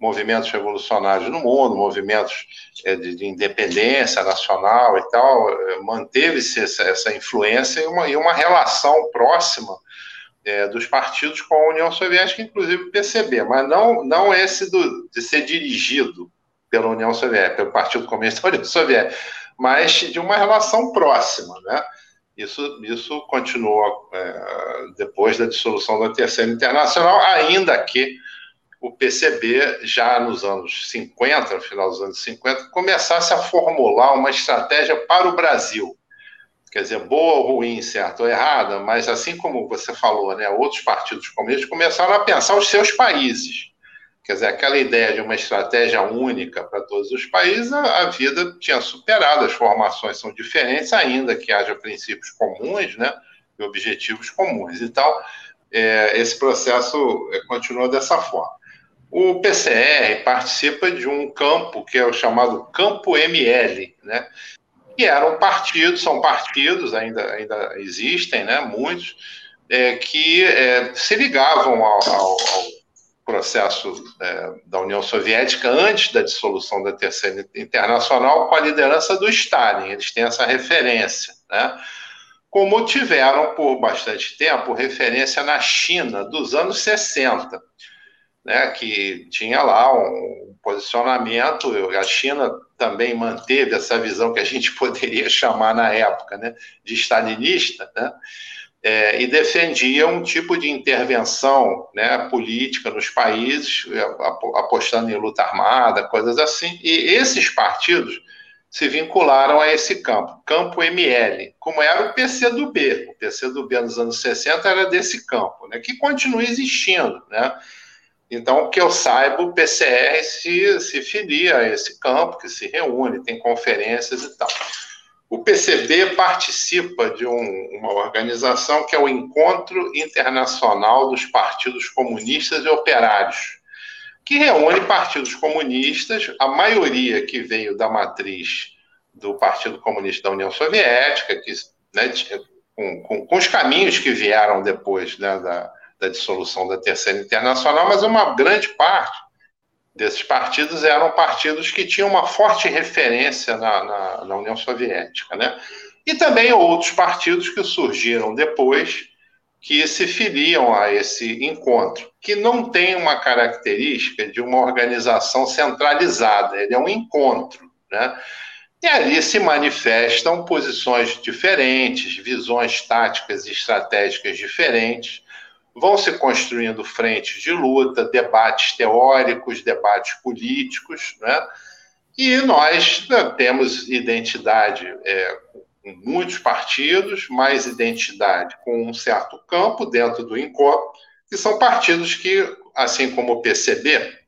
movimentos revolucionários no mundo, movimentos é, de, de, independência nacional e tal. É, manteve-se essa, essa, influência e uma, e uma relação próxima é, dos partidos com a União Soviética, inclusive o PCB, mas não, não esse do, de ser dirigido pela União Soviética, pelo Partido Comunista da União Soviética, mas de uma relação próxima, né? Isso, isso continua é, depois da dissolução da Terceira Internacional, ainda que o PCB, já nos anos 50, no final dos anos 50, começasse a formular uma estratégia para o Brasil, quer dizer, boa ou ruim, certo ou errada, mas assim como você falou, né, outros partidos comunistas começaram a pensar os seus países. Quer dizer, aquela ideia de uma estratégia única para todos os países, a, vida tinha superado, as formações são diferentes, ainda que haja princípios comuns, né, e objetivos comuns. Então, é, esse processo é, continua dessa forma. O PCR participa de um campo que é o chamado Campo ML, né, que eram partidos, são partidos, ainda, ainda existem, né, muitos, é, que é, se ligavam ao, ao, ao processo é, da União Soviética antes da dissolução da Terceira Internacional com a liderança do Stalin, eles têm essa referência, né? como tiveram por bastante tempo referência na China dos anos 60, né, que tinha lá um posicionamento, a China também manteve essa visão que a gente poderia chamar na época né, de stalinista, né, é, e defendia um tipo de intervenção né, política nos países, é, apostando em luta armada, coisas assim, e esses partidos se vincularam a esse campo, campo ML, como era o PCdoB. O PCdoB nos anos 60 era desse campo, né, que continua existindo, né, então, que eu saiba, o PCR se, se filia a esse campo, que se reúne, tem conferências e tal. O PCB participa de um, uma organização que é o Encontro Internacional dos Partidos Comunistas e Operários, que reúne partidos comunistas, a maioria que veio da matriz do Partido Comunista da União Soviética, que, né, com, com, com, os caminhos que vieram depois né, da, da dissolução da Terceira Internacional, mas uma grande parte desses partidos eram partidos que tinham uma forte referência na, na, na União Soviética, né? E também outros partidos que surgiram depois que se filiam a esse encontro, que não tem uma característica de uma organização centralizada, ele é um encontro, né? E ali se manifestam posições diferentes, visões táticas e estratégicas diferentes, vão se construindo frentes de luta, debates teóricos, debates políticos, né? E nós né, temos identidade é, com muitos partidos, mais identidade com um certo campo dentro do encontro, que são partidos que, assim como o PCB,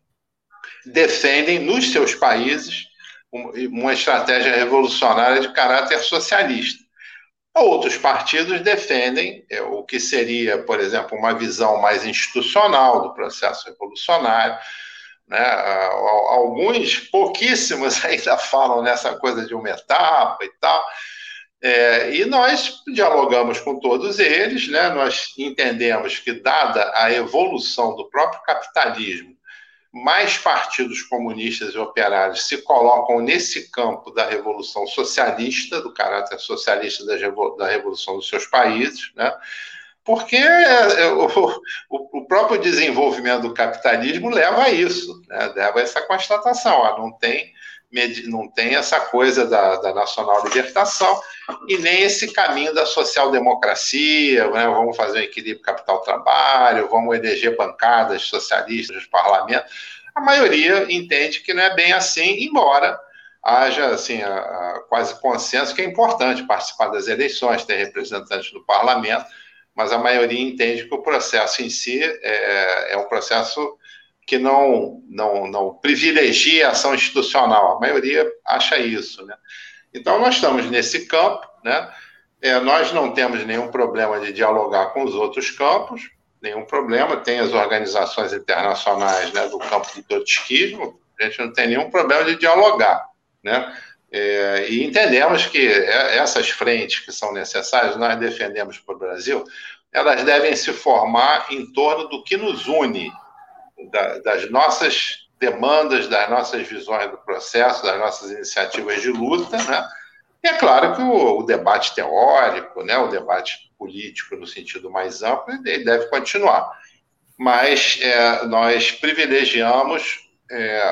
defendem nos seus países uma estratégia revolucionária de caráter socialista. Outros partidos defendem é, o que seria, por exemplo, uma visão mais institucional do processo revolucionário. Né? Alguns, pouquíssimos, ainda falam nessa coisa de uma etapa e tal. É, e nós dialogamos com todos eles, né? nós entendemos que, dada a evolução do próprio capitalismo, mais partidos comunistas e operários se colocam nesse campo da revolução socialista, do caráter socialista da revolução dos seus países, né? porque é, o, o, próprio desenvolvimento do capitalismo leva a isso, né? leva a essa constatação. não, tem, não tem essa coisa da, da nacional libertação e nem esse caminho da social-democracia, né? vamos fazer um equilíbrio capital-trabalho, vamos eleger bancadas socialistas nos parlamentos. A maioria entende que não é bem assim, embora haja assim, a, a quase consenso que é importante participar das eleições, ter representantes do parlamento, mas a maioria entende que o processo em si é, é um processo que não, não, não privilegia a ação institucional. A maioria acha isso. Né? Então, nós estamos nesse campo, né? É, nós não temos nenhum problema de dialogar com os outros campos, nenhum problema. Tem as organizações internacionais né, do campo do trotskismo, a gente não tem nenhum problema de dialogar. Né? É, e entendemos que essas frentes que são necessárias, nós defendemos para o Brasil, elas devem se formar em torno do que nos une, da, das nossas demandas, das nossas visões do processo, das nossas iniciativas de luta, né? E é claro que o, o, debate teórico, né, o debate político no sentido mais amplo, ele deve continuar. Mas é, nós privilegiamos é,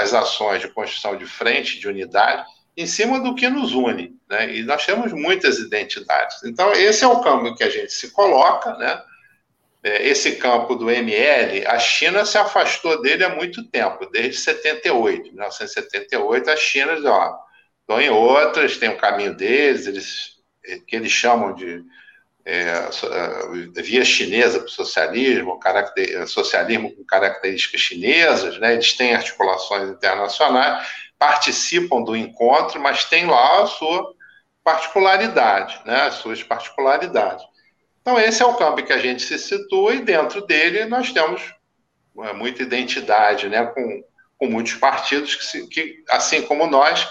as ações de construção de frente, de unidade, em cima do que nos une, né? E nós temos muitas identidades. Então, esse é o campo que a gente se coloca, né? É, esse campo do ML, a China se afastou dele há muito tempo, desde 78, 1978, a China ó, estão em outras, tem o caminho deles, eles, que eles chamam de é, é via chinesa para o socialismo, socialismo com características chinesas, né? eles têm articulações internacionais, participam do encontro, mas tem lá a sua particularidade, né? as suas particularidades. Então, esse é o campo que a gente se situa e dentro dele nós temos é, muita identidade, né? com, com muitos partidos que, se, que, assim como nós,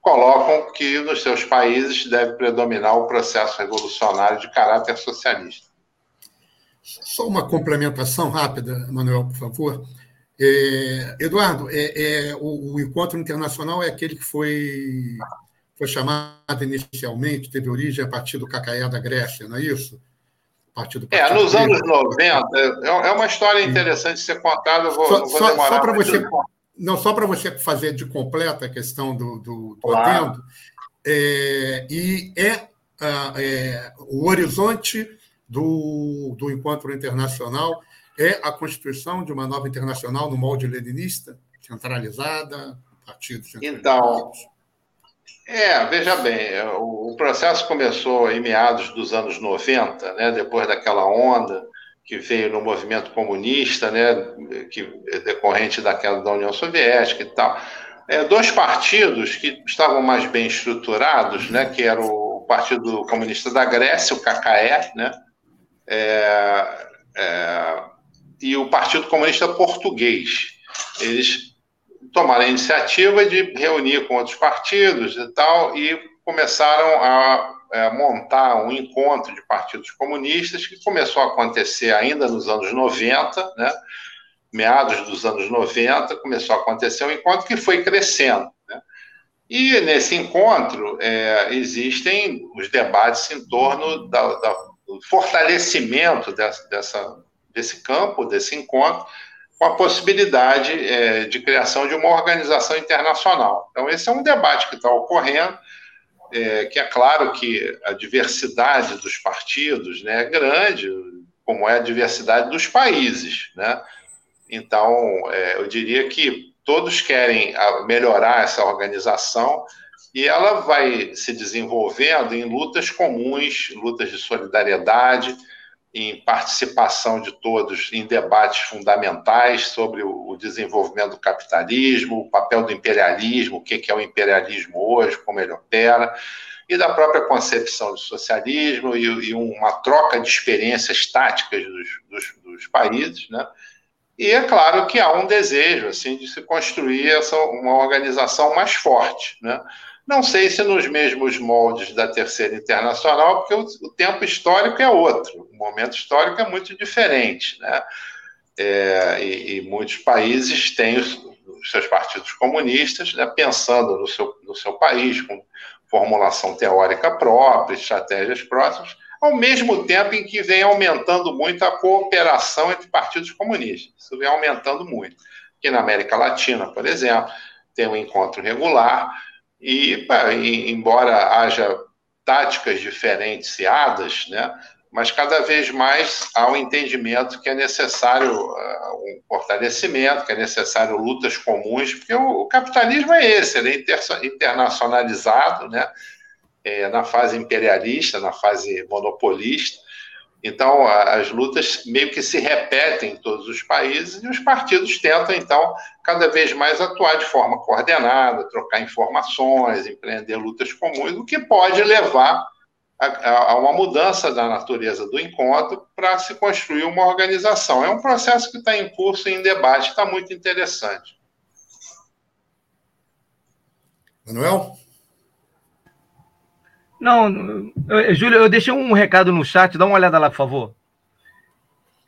colocam que nos seus países deve predominar o processo revolucionário de caráter socialista. Só uma complementação rápida, Manuel, por favor. É, Eduardo, é, é o, o, encontro internacional é aquele que foi, foi chamado inicialmente, teve origem a partir do Cacaé da Grécia, não é isso? Partido é, nos anos 90, é, é uma história interessante de ser contada, vou, só, vou demorar. Só para você, não, só para você fazer de completa a questão do, do, do adendo, é, e é, é, o horizonte do, do encontro internacional é a constituição de uma nova internacional no molde leninista, centralizada, partidos Então, é, veja bem, o, processo começou em meados dos anos 90, né, depois daquela onda que veio no movimento comunista, né, que é decorrente da queda da União Soviética e tal. É, dois partidos que estavam mais bem estruturados, né, que era o Partido Comunista da Grécia, o KKE, né, é, é, e o Partido Comunista Português. Eles tomaram a iniciativa de reunir com outros partidos e tal, e começaram a, a montar um encontro de partidos comunistas que começou a acontecer ainda nos anos 90, né? meados dos anos 90, começou a acontecer um encontro que foi crescendo. Né? E nesse encontro é, existem os debates em torno da, da, do fortalecimento dessa, dessa desse campo, desse encontro, com a possibilidade é, de criação de uma organização internacional. Então, esse é um debate que está ocorrendo, é, que é claro que a diversidade dos partidos né, é grande, como é a diversidade dos países. Né? Então, é, eu diria que todos querem melhorar essa organização e ela vai se desenvolvendo em lutas comuns, lutas de solidariedade, em participação de todos em debates fundamentais sobre o desenvolvimento do capitalismo, o papel do imperialismo, o que é o imperialismo hoje, como ele opera, e da própria concepção do socialismo e, uma troca de experiências táticas dos, dos, dos países, né? E é claro que há um desejo assim de se construir essa, uma organização mais forte, né? Não sei se nos mesmos moldes da Terceira Internacional, porque o, tempo histórico é outro, o momento histórico é muito diferente. Né? é, e, e, muitos países têm os, os seus partidos comunistas, né, pensando no seu, no seu país, com formulação teórica própria, estratégias próximas, ao mesmo tempo em que vem aumentando muito a cooperação entre partidos comunistas. Isso vem aumentando muito. Aqui na América Latina, por exemplo, tem um encontro regular, e, e embora haja táticas diferenciadas, né, mas cada vez mais há um entendimento que é necessário uh, um fortalecimento, que é necessário lutas comuns, porque o, o capitalismo é esse, ele é inter, internacionalizado, né? É, na fase imperialista, na fase monopolista. Então, as lutas meio que se repetem em todos os países e os partidos tentam, então, cada vez mais atuar de forma coordenada, trocar informações, empreender lutas comuns, o que pode levar a, a uma mudança da natureza do encontro para se construir uma organização. É um processo que está em curso, em debate, está muito interessante. Manuel? Não, Júlio, eu deixei um recado no chat, dá uma olhada lá, por favor.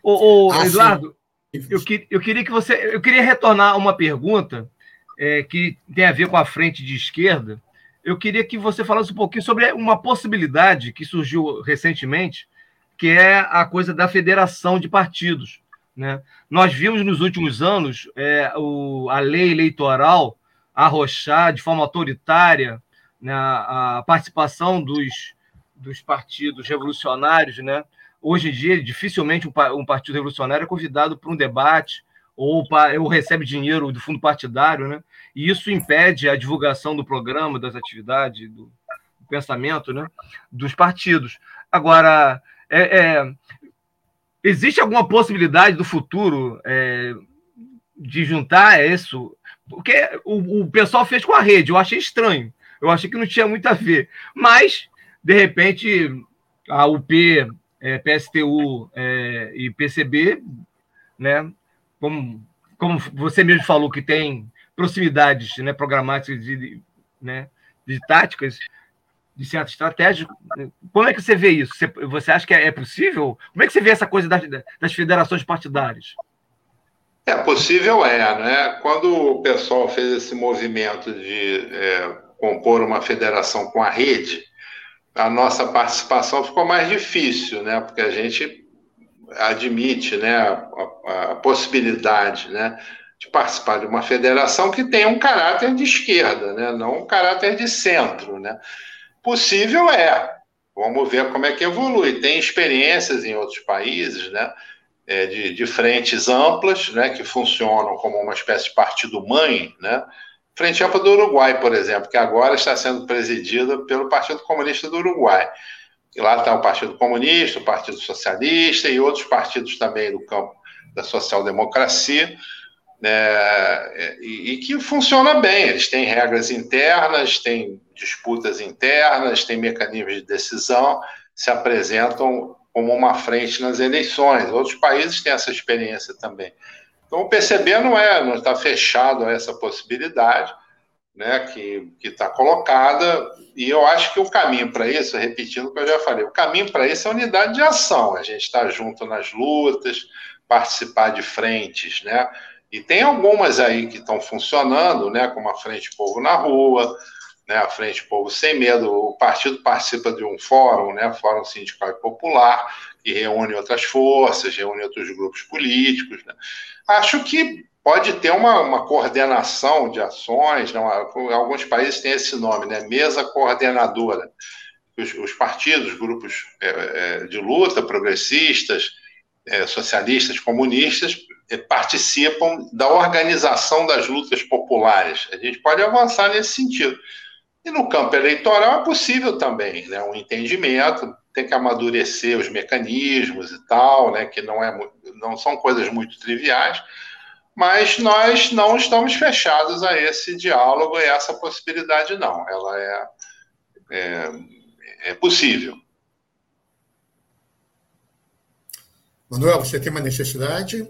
Ô, ô ah, Eduardo, eu, eu, queria que você. Eu queria retornar uma pergunta é, que tem a ver com a frente de esquerda eu queria que você falasse um pouquinho sobre uma possibilidade que surgiu recentemente, que é a coisa da federação de partidos. Né? Nós vimos nos últimos anos é, o, a lei eleitoral arrochar de forma autoritária né, a participação dos, dos partidos revolucionários. Né? Hoje em dia, dificilmente um, um partido revolucionário é convidado para um debate ou, ou recebe dinheiro do fundo partidário. Né? e isso impede a divulgação do programa, das atividades, do, do pensamento né, dos partidos. Agora, é, é, existe alguma possibilidade do futuro é, de juntar isso? Porque o, o pessoal fez com a rede, eu achei estranho, eu achei que não tinha muito a ver, mas, de repente, a UP, é, PSTU é, e PCB, né, como, como você mesmo falou que tem proximidades né, programáticas de, né, de táticas, de certa estratégia. Como é que você vê isso? Você, você acha que é, é possível? Como é que você vê essa coisa das, das federações partidárias? É possível, é, né? Quando o pessoal fez esse movimento de é, compor uma federação com a rede, a nossa participação ficou mais difícil, né? Porque a gente admite, né, a, a possibilidade, né, de participar de uma federação que tenha um caráter de esquerda, né? não um caráter de centro. Né? Possível é. Vamos ver como é que evolui. Tem experiências em outros países, né? É, de, de, frentes amplas, né? que funcionam como uma espécie de partido-mãe, né? Frente ampla do Uruguai, por exemplo, que agora está sendo presidida pelo Partido Comunista do Uruguai. E lá está o Partido Comunista, o Partido Socialista e outros partidos também do campo da social-democracia, né, e, e, que funciona bem. Eles têm regras internas, têm disputas internas, têm mecanismos de decisão, se apresentam como uma frente nas eleições. Outros países têm essa experiência também. Então, o PCB não é, não está fechado a essa possibilidade, né, que está colocada, e eu acho que o caminho para isso, repetindo o que eu já falei, o caminho para isso é unidade de ação, a gente está junto nas lutas, participar de frentes, né, e tem algumas aí que estão funcionando, né, como a Frente Povo na Rua, né, a Frente Povo Sem Medo. O partido participa de um fórum, né, Fórum Sindical e Popular, que reúne outras forças, reúne outros grupos políticos. Né. Acho que pode ter uma, uma coordenação de ações, não, alguns países têm esse nome, né, mesa coordenadora. Os, os partidos, grupos é, é, de luta, progressistas, é, socialistas, comunistas, é, participam da organização das lutas populares. A gente pode avançar nesse sentido. E no campo eleitoral é possível também, né, um entendimento, tem que amadurecer os mecanismos e tal, né, que não, é, não são coisas muito triviais, mas nós não estamos fechados a esse diálogo e essa possibilidade, não. Ela é, é, é possível. Manuel, você tem uma necessidade?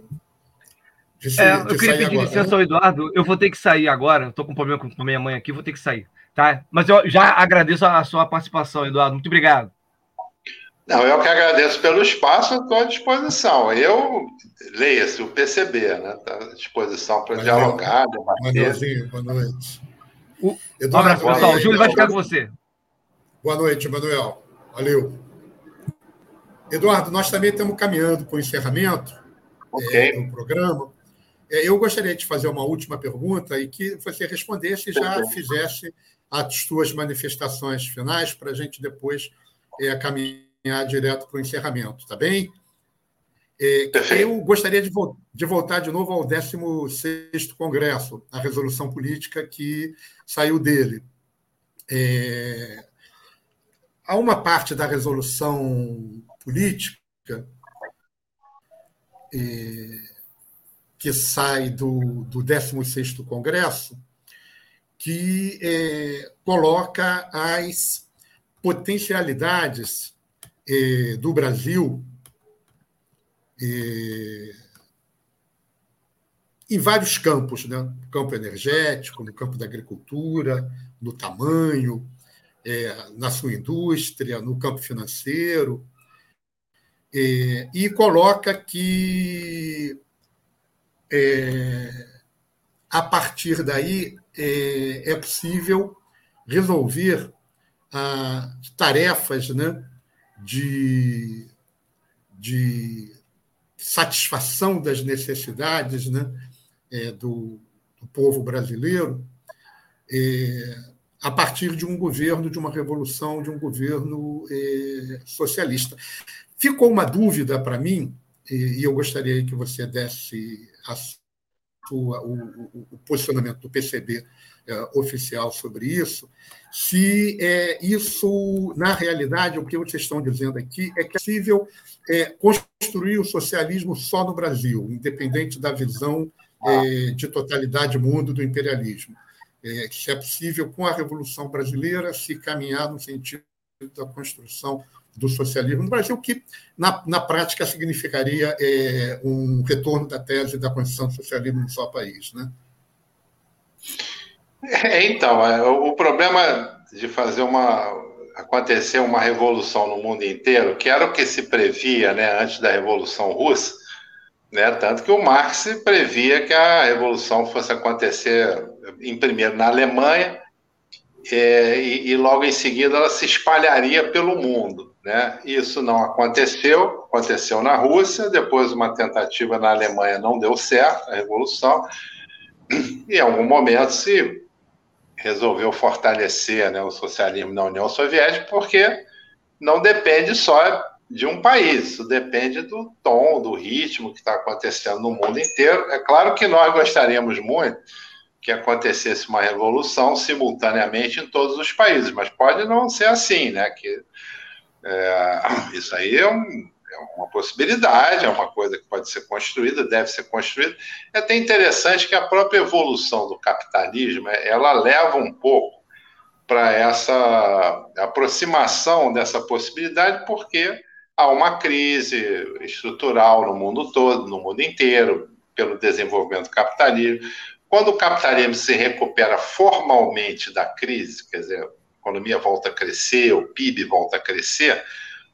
De, é, de eu queria pedir agora, licença né? ao Eduardo. Eu vou ter que sair agora. Estou com um problema com minha mãe aqui, vou ter que sair. Tá? Mas eu já agradeço a sua participação, Eduardo. Muito obrigado. Não, eu que agradeço pelo espaço, estou à disposição. Eu leia-se o PCB, né? Está à disposição para dialogar, debater. Boa noite. O... Eduardo, um abraço, O Júlio vai ficar com você. Boa noite, Manuel. Valeu. Eduardo, nós também estamos caminhando para o encerramento okay. é, do programa. É, eu gostaria de fazer uma última pergunta e que você respondesse e já fizesse as suas manifestações finais para a gente depois é, caminhar caminhar direto para o encerramento, tá bem? É, eu gostaria de, vo de, voltar de novo ao 16º Congresso, a resolução política que saiu dele. É, há uma parte da resolução política é, que sai do, do 16º Congresso que é, coloca as potencialidades eh, do Brasil eh, em vários campos, né? no campo energético, no campo da agricultura, no tamanho, eh, na sua indústria, no campo financeiro, e coloca que a partir daí é possível resolver ah, tarefas né, de, de satisfação das necessidades né, é, do, do, povo brasileiro é, a partir de um governo, de uma revolução, de um governo é, socialista. Ficou uma dúvida para mim, e, eu gostaria que você desse sua, o, o, o posicionamento do PCB oficial sobre isso, se é, isso, na realidade, o que vocês estão dizendo aqui é que é possível é, construir o socialismo só no Brasil, independente da visão é, de totalidade mundo do imperialismo. É, se é possível, com a Revolução Brasileira, se caminhar no sentido da construção do socialismo no Brasil, que, na, na prática, significaria é, um retorno da tese da construção do socialismo no só país. Né? É, então, é, o problema de fazer uma acontecer uma revolução no mundo inteiro, que era o que se previa, né, antes da revolução russa, né, tanto que o Marx previa que a revolução fosse acontecer em primeiro na Alemanha é, e, e, logo em seguida ela se espalharia pelo mundo, né? Isso não aconteceu, aconteceu na Rússia, depois uma tentativa na Alemanha não deu certo a revolução e em algum momento se resolveu fortalecer né, o socialismo na União Soviética, porque não depende só de um país, isso depende do tom, do ritmo que está acontecendo no mundo inteiro. É claro que nós gostaríamos muito que acontecesse uma revolução simultaneamente em todos os países, mas pode não ser assim, né? Que é, isso aí é um, é uma possibilidade, é uma coisa que pode ser construída, deve ser construída. É até interessante que a própria evolução do capitalismo, ela leva um pouco para essa aproximação dessa possibilidade, porque há uma crise estrutural no mundo todo, no mundo inteiro, pelo desenvolvimento do capitalismo. Quando o capitalismo se recupera formalmente da crise, quer dizer, a economia volta a crescer, o PIB volta a crescer,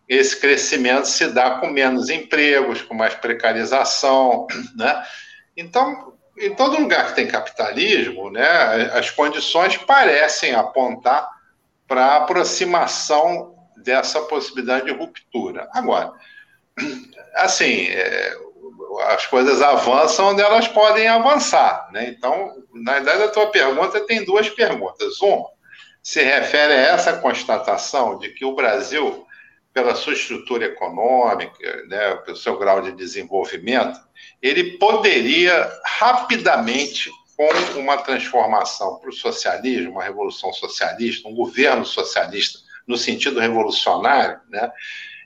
esse crescimento se dá com menos empregos, com mais precarização, né? Então, em todo lugar que tem capitalismo, né, as condições parecem apontar para a aproximação dessa possibilidade de ruptura. Agora, assim, é, as coisas avançam onde elas podem avançar, né? Então, na verdade, a tua pergunta tem duas perguntas. Uma se refere a essa constatação de que o Brasil pela sua estrutura econômica, né, pelo seu grau de desenvolvimento, ele poderia rapidamente, com uma transformação para o socialismo, uma revolução socialista, um governo socialista no sentido revolucionário, né,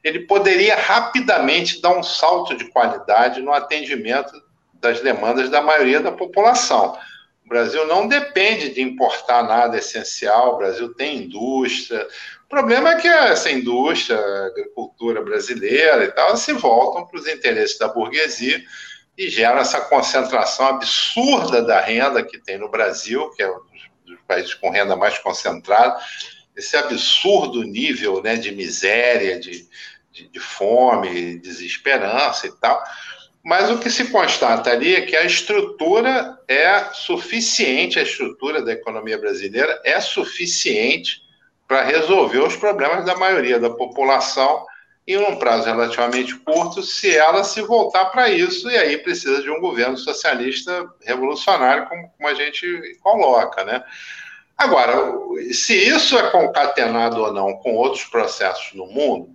ele poderia rapidamente dar um salto de qualidade no atendimento das demandas da maioria da população. O Brasil não depende de importar nada essencial, o Brasil tem indústria, o problema é que essa indústria, a agricultura brasileira e tal, se voltam para os interesses da burguesia e geram essa concentração absurda da renda que tem no Brasil, que é um dos países com renda mais concentrada, esse absurdo nível né, de miséria, de, de, de fome, desesperança e tal. Mas o que se constata ali é que a estrutura é suficiente, a estrutura da economia brasileira é suficiente para resolver os problemas da maioria da população em um prazo relativamente curto, se ela se voltar para isso, e aí precisa de um governo socialista revolucionário, como, como a gente coloca, né? Agora, se isso é concatenado ou não com outros processos no mundo,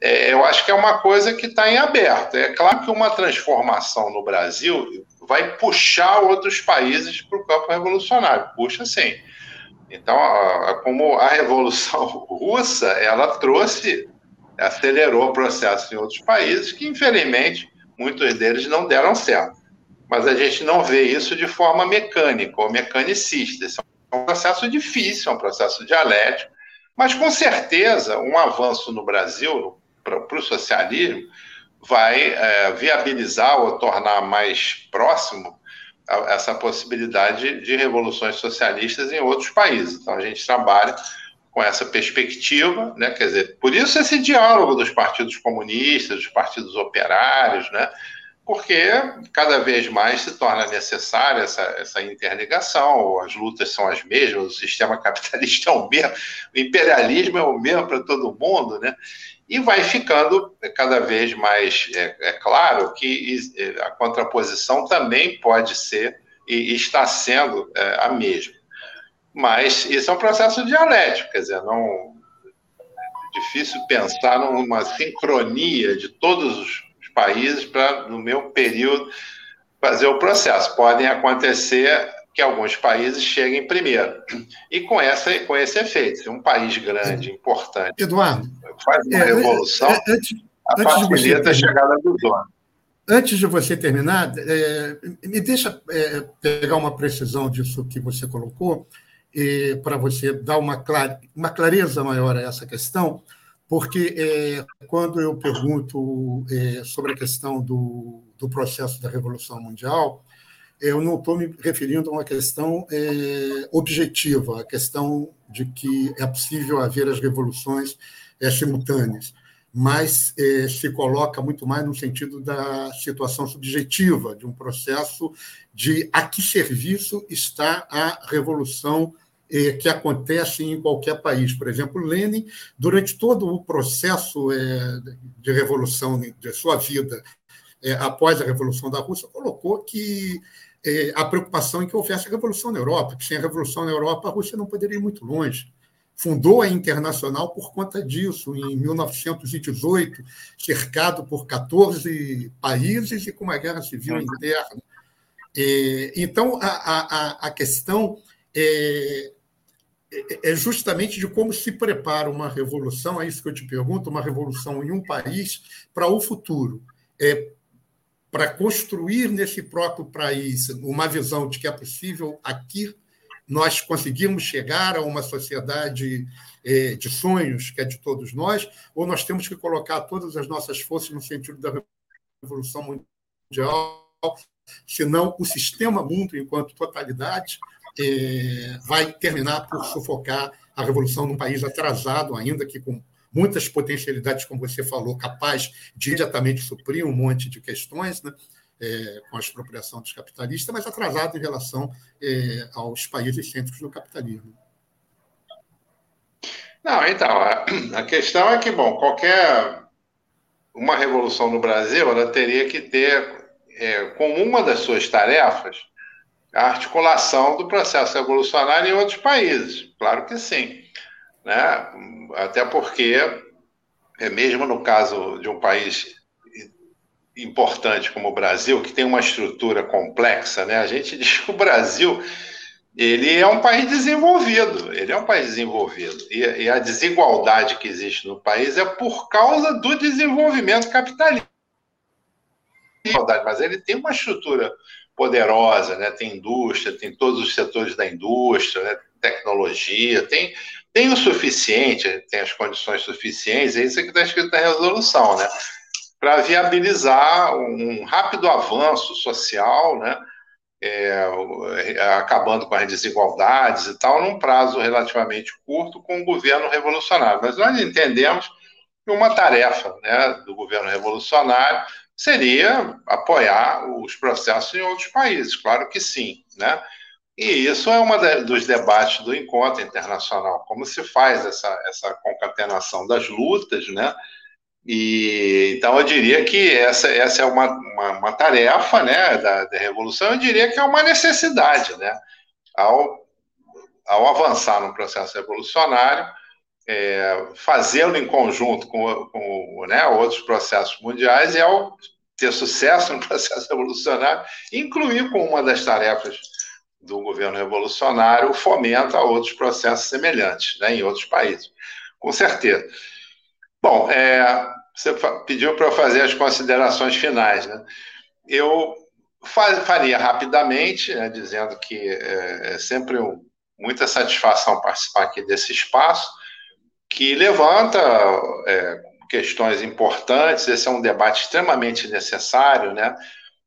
é, eu acho que é uma coisa que está em aberto. É claro que uma transformação no Brasil vai puxar outros países para o campo revolucionário, puxa sim. Então, como a Revolução Russa, ela trouxe, acelerou o processo em outros países que, infelizmente, muitos deles não deram certo. Mas a gente não vê isso de forma mecânica ou mecanicista. Isso é um processo difícil, é um processo dialético, mas com certeza um avanço no Brasil para o socialismo vai é, viabilizar ou tornar mais próximo essa possibilidade de revoluções socialistas em outros países. Então a gente trabalha com essa perspectiva, né? Quer dizer, por isso esse diálogo dos partidos comunistas, dos partidos operários, né? Porque cada vez mais se torna necessária essa, essa interligação, as lutas são as mesmas, o sistema capitalista é o mesmo, o imperialismo é o mesmo para todo mundo, né? E vai ficando cada vez mais é, é claro que a contraposição também pode ser e está sendo é, a mesma. Mas isso é um processo dialético, quer dizer, não é difícil pensar numa sincronia de todos os países para, no meu período, fazer o processo. Podem acontecer que alguns países cheguem primeiro. E com, essa, com esse efeito, se um país grande, importante, Eduardo, faz uma é, revolução, é, antes, a facilita a chegada do dono. Antes de você terminar, é, me deixa é, pegar uma precisão disso que você colocou, para você dar uma, uma clareza maior a essa questão, porque é, quando eu pergunto é, sobre a questão do, do processo da Revolução Mundial, eu não estou me referindo a uma questão é, objetiva, a questão de que é possível haver as revoluções é, simultâneas, mas é, se coloca muito mais no sentido da situação subjetiva, de um processo de a que serviço está a revolução é, que acontece em qualquer país. Por exemplo, Lenin, durante todo o processo é, de revolução de sua vida, é, após a Revolução da Rússia, colocou que é, a preocupação em que houvesse a revolução na Europa, que sem a revolução na Europa a Rússia não poderia ir muito longe. Fundou a Internacional por conta disso, em 1918, cercado por 14 países e com uma guerra civil interna. É, então, a, a, a questão é, é justamente de como se prepara uma revolução, é isso que eu te pergunto, uma revolução em um país para o futuro. É, para construir nesse próprio país uma visão de que é possível aqui nós conseguirmos chegar a uma sociedade é, de sonhos, que é de todos nós, ou nós temos que colocar todas as nossas forças no sentido da revolução mundial, senão o sistema mundo, enquanto totalidade, é, vai terminar por sufocar a revolução num país atrasado, ainda que com muitas potencialidades, como você falou, capaz de imediatamente suprir um monte de questões, né? É, com a expropriação dos capitalistas, mas atrasado em relação é, aos países centros do capitalismo. Não, então, a, questão é que, bom, qualquer uma revolução no Brasil, ela teria que ter é, como uma das suas tarefas a articulação do processo revolucionário em outros países. Claro que sim né? até porque, é mesmo no caso de um país importante como o Brasil, que tem uma estrutura complexa, né? a gente diz que o Brasil ele é um país desenvolvido, ele é um país desenvolvido. E, e, a desigualdade que existe no país é por causa do desenvolvimento capitalista. Mas ele tem uma estrutura poderosa, né? tem indústria, tem todos os setores da indústria, né? tecnologia, tem tem o suficiente, tem as condições suficientes, é isso que está escrito na resolução, né? Para viabilizar um rápido avanço social, né? É, acabando com as desigualdades e tal, num prazo relativamente curto, com um governo revolucionário. Mas nós entendemos E uma tarefa né, do governo revolucionário seria apoiar os processos em outros países, claro que sim, né? E isso é um dos debates do encontro internacional, como se faz essa, essa concatenação das lutas, né? E, então, eu diria que essa, essa é uma, uma, uma tarefa né, da, da, Revolução, eu diria que é uma necessidade. Né? Ao, ao avançar no processo revolucionário, é, fazê-lo em conjunto com, com né, outros processos mundiais e, ao ter sucesso no processo revolucionário, incluir como uma das tarefas do governo revolucionário fomenta outros processos semelhantes né, em outros países. Com certeza. Bom, é, você pediu para eu fazer as considerações finais. Né? Eu faria rapidamente, né, dizendo que é, é sempre um, muita satisfação participar aqui desse espaço, que levanta é, questões importantes. Esse é um debate extremamente necessário, né?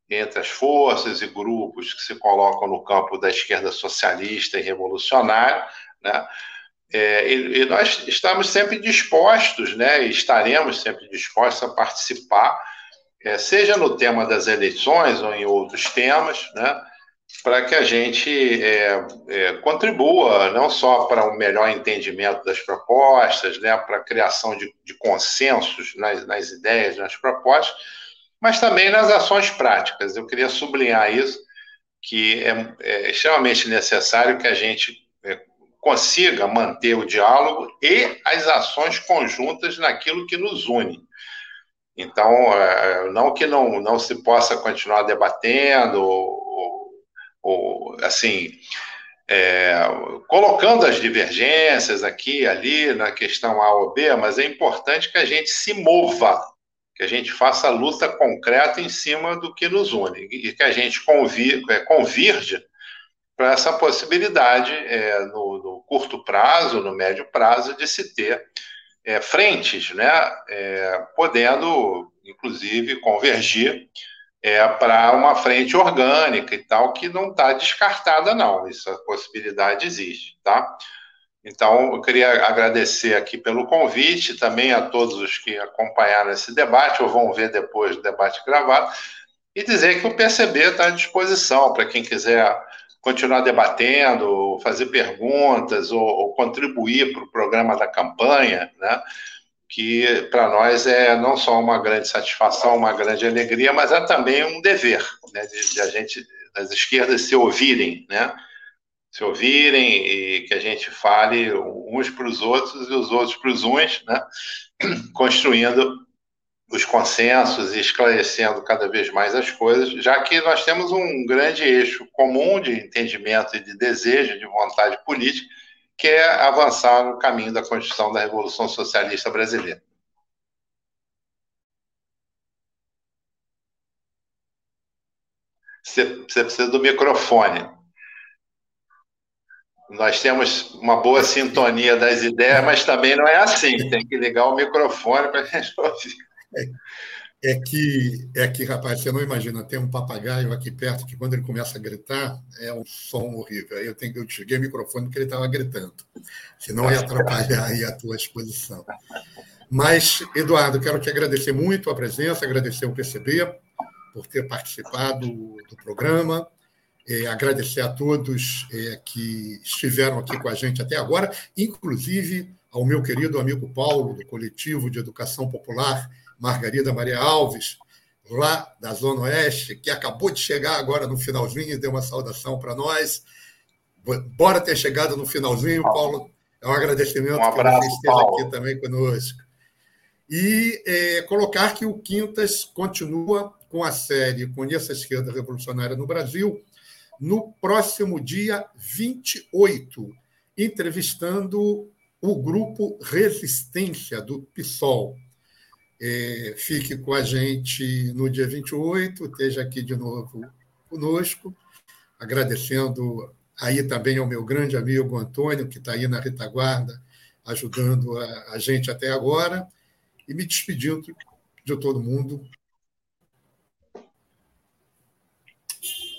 Entre as forças e grupos que se colocam no campo da esquerda socialista e revolucionária, né? É, e, e, nós estamos sempre dispostos, né, estaremos sempre dispostos a participar, é, seja no tema das eleições ou em outros temas, né, para que a gente é, é contribua não só para um melhor entendimento das propostas, né, para a criação de, de consensos nas, nas ideias, nas propostas, mas também nas ações práticas. Eu queria sublinhar isso, que é, é extremamente necessário que a gente é, consiga manter o diálogo e as ações conjuntas naquilo que nos une. Então, é, não que não, não se possa continuar debatendo, ou, ou assim, é, colocando as divergências aqui ali na questão A ou B, mas é importante que a gente se mova que a gente faça a luta concreta em cima do que nos une e que a gente convir, é, convirge para essa possibilidade é, no, no, curto prazo, no médio prazo, de se ter é, frentes, né, é, podendo, inclusive, convergir é, para uma frente orgânica e tal, que não está descartada, não. Essa possibilidade existe, tá? Então, eu queria agradecer aqui pelo convite, também a todos os que acompanharam esse debate, ou vão ver depois do debate gravado, e dizer que o PCB está à disposição para quem quiser continuar debatendo, fazer perguntas ou, ou contribuir para o programa da campanha, né? que para nós é não só uma grande satisfação, uma grande alegria, mas é também um dever né? de, de a gente, das esquerdas, se ouvirem, né? Se ouvirem e que a gente fale uns para os outros e os outros para os uns, né? construindo os consensos e esclarecendo cada vez mais as coisas, já que nós temos um grande eixo comum de entendimento e de desejo, de vontade política, que é avançar no caminho da construção da Revolução Socialista Brasileira. Você, precisa do microfone nós temos uma boa sintonia das ideias, mas também não é assim. Tem que ligar o microfone para a gente ouvir. É, é, que, é que, rapaz, você não imagina, tem um papagaio aqui perto que quando ele começa a gritar, é um som horrível. Eu, tenho, eu desliguei o microfone porque ele estava gritando. Senão ia atrapalhar aí a tua exposição. Mas, Eduardo, quero te agradecer muito a presença, agradecer o PCB por ter participado do programa é, agradecer a todos é, que estiveram aqui com a gente até agora, inclusive ao meu querido amigo Paulo, do Coletivo de Educação Popular, Margarida Maria Alves, lá da Zona Oeste, que acabou de chegar agora no finalzinho e deu uma saudação para nós. Bora ter chegado no finalzinho, Paulo. É um agradecimento um abraço, que você esteja Paulo. aqui também conosco. E é, colocar que o Quintas continua com a série Conheça a Esquerda Revolucionária no Brasil, no próximo dia 28, entrevistando o grupo Resistência do PSOL. É, fique com a gente no dia 28, esteja aqui de novo conosco, agradecendo aí também ao meu grande amigo Antônio, que está aí na retaguarda, ajudando a, a gente até agora, e me despedindo de todo mundo.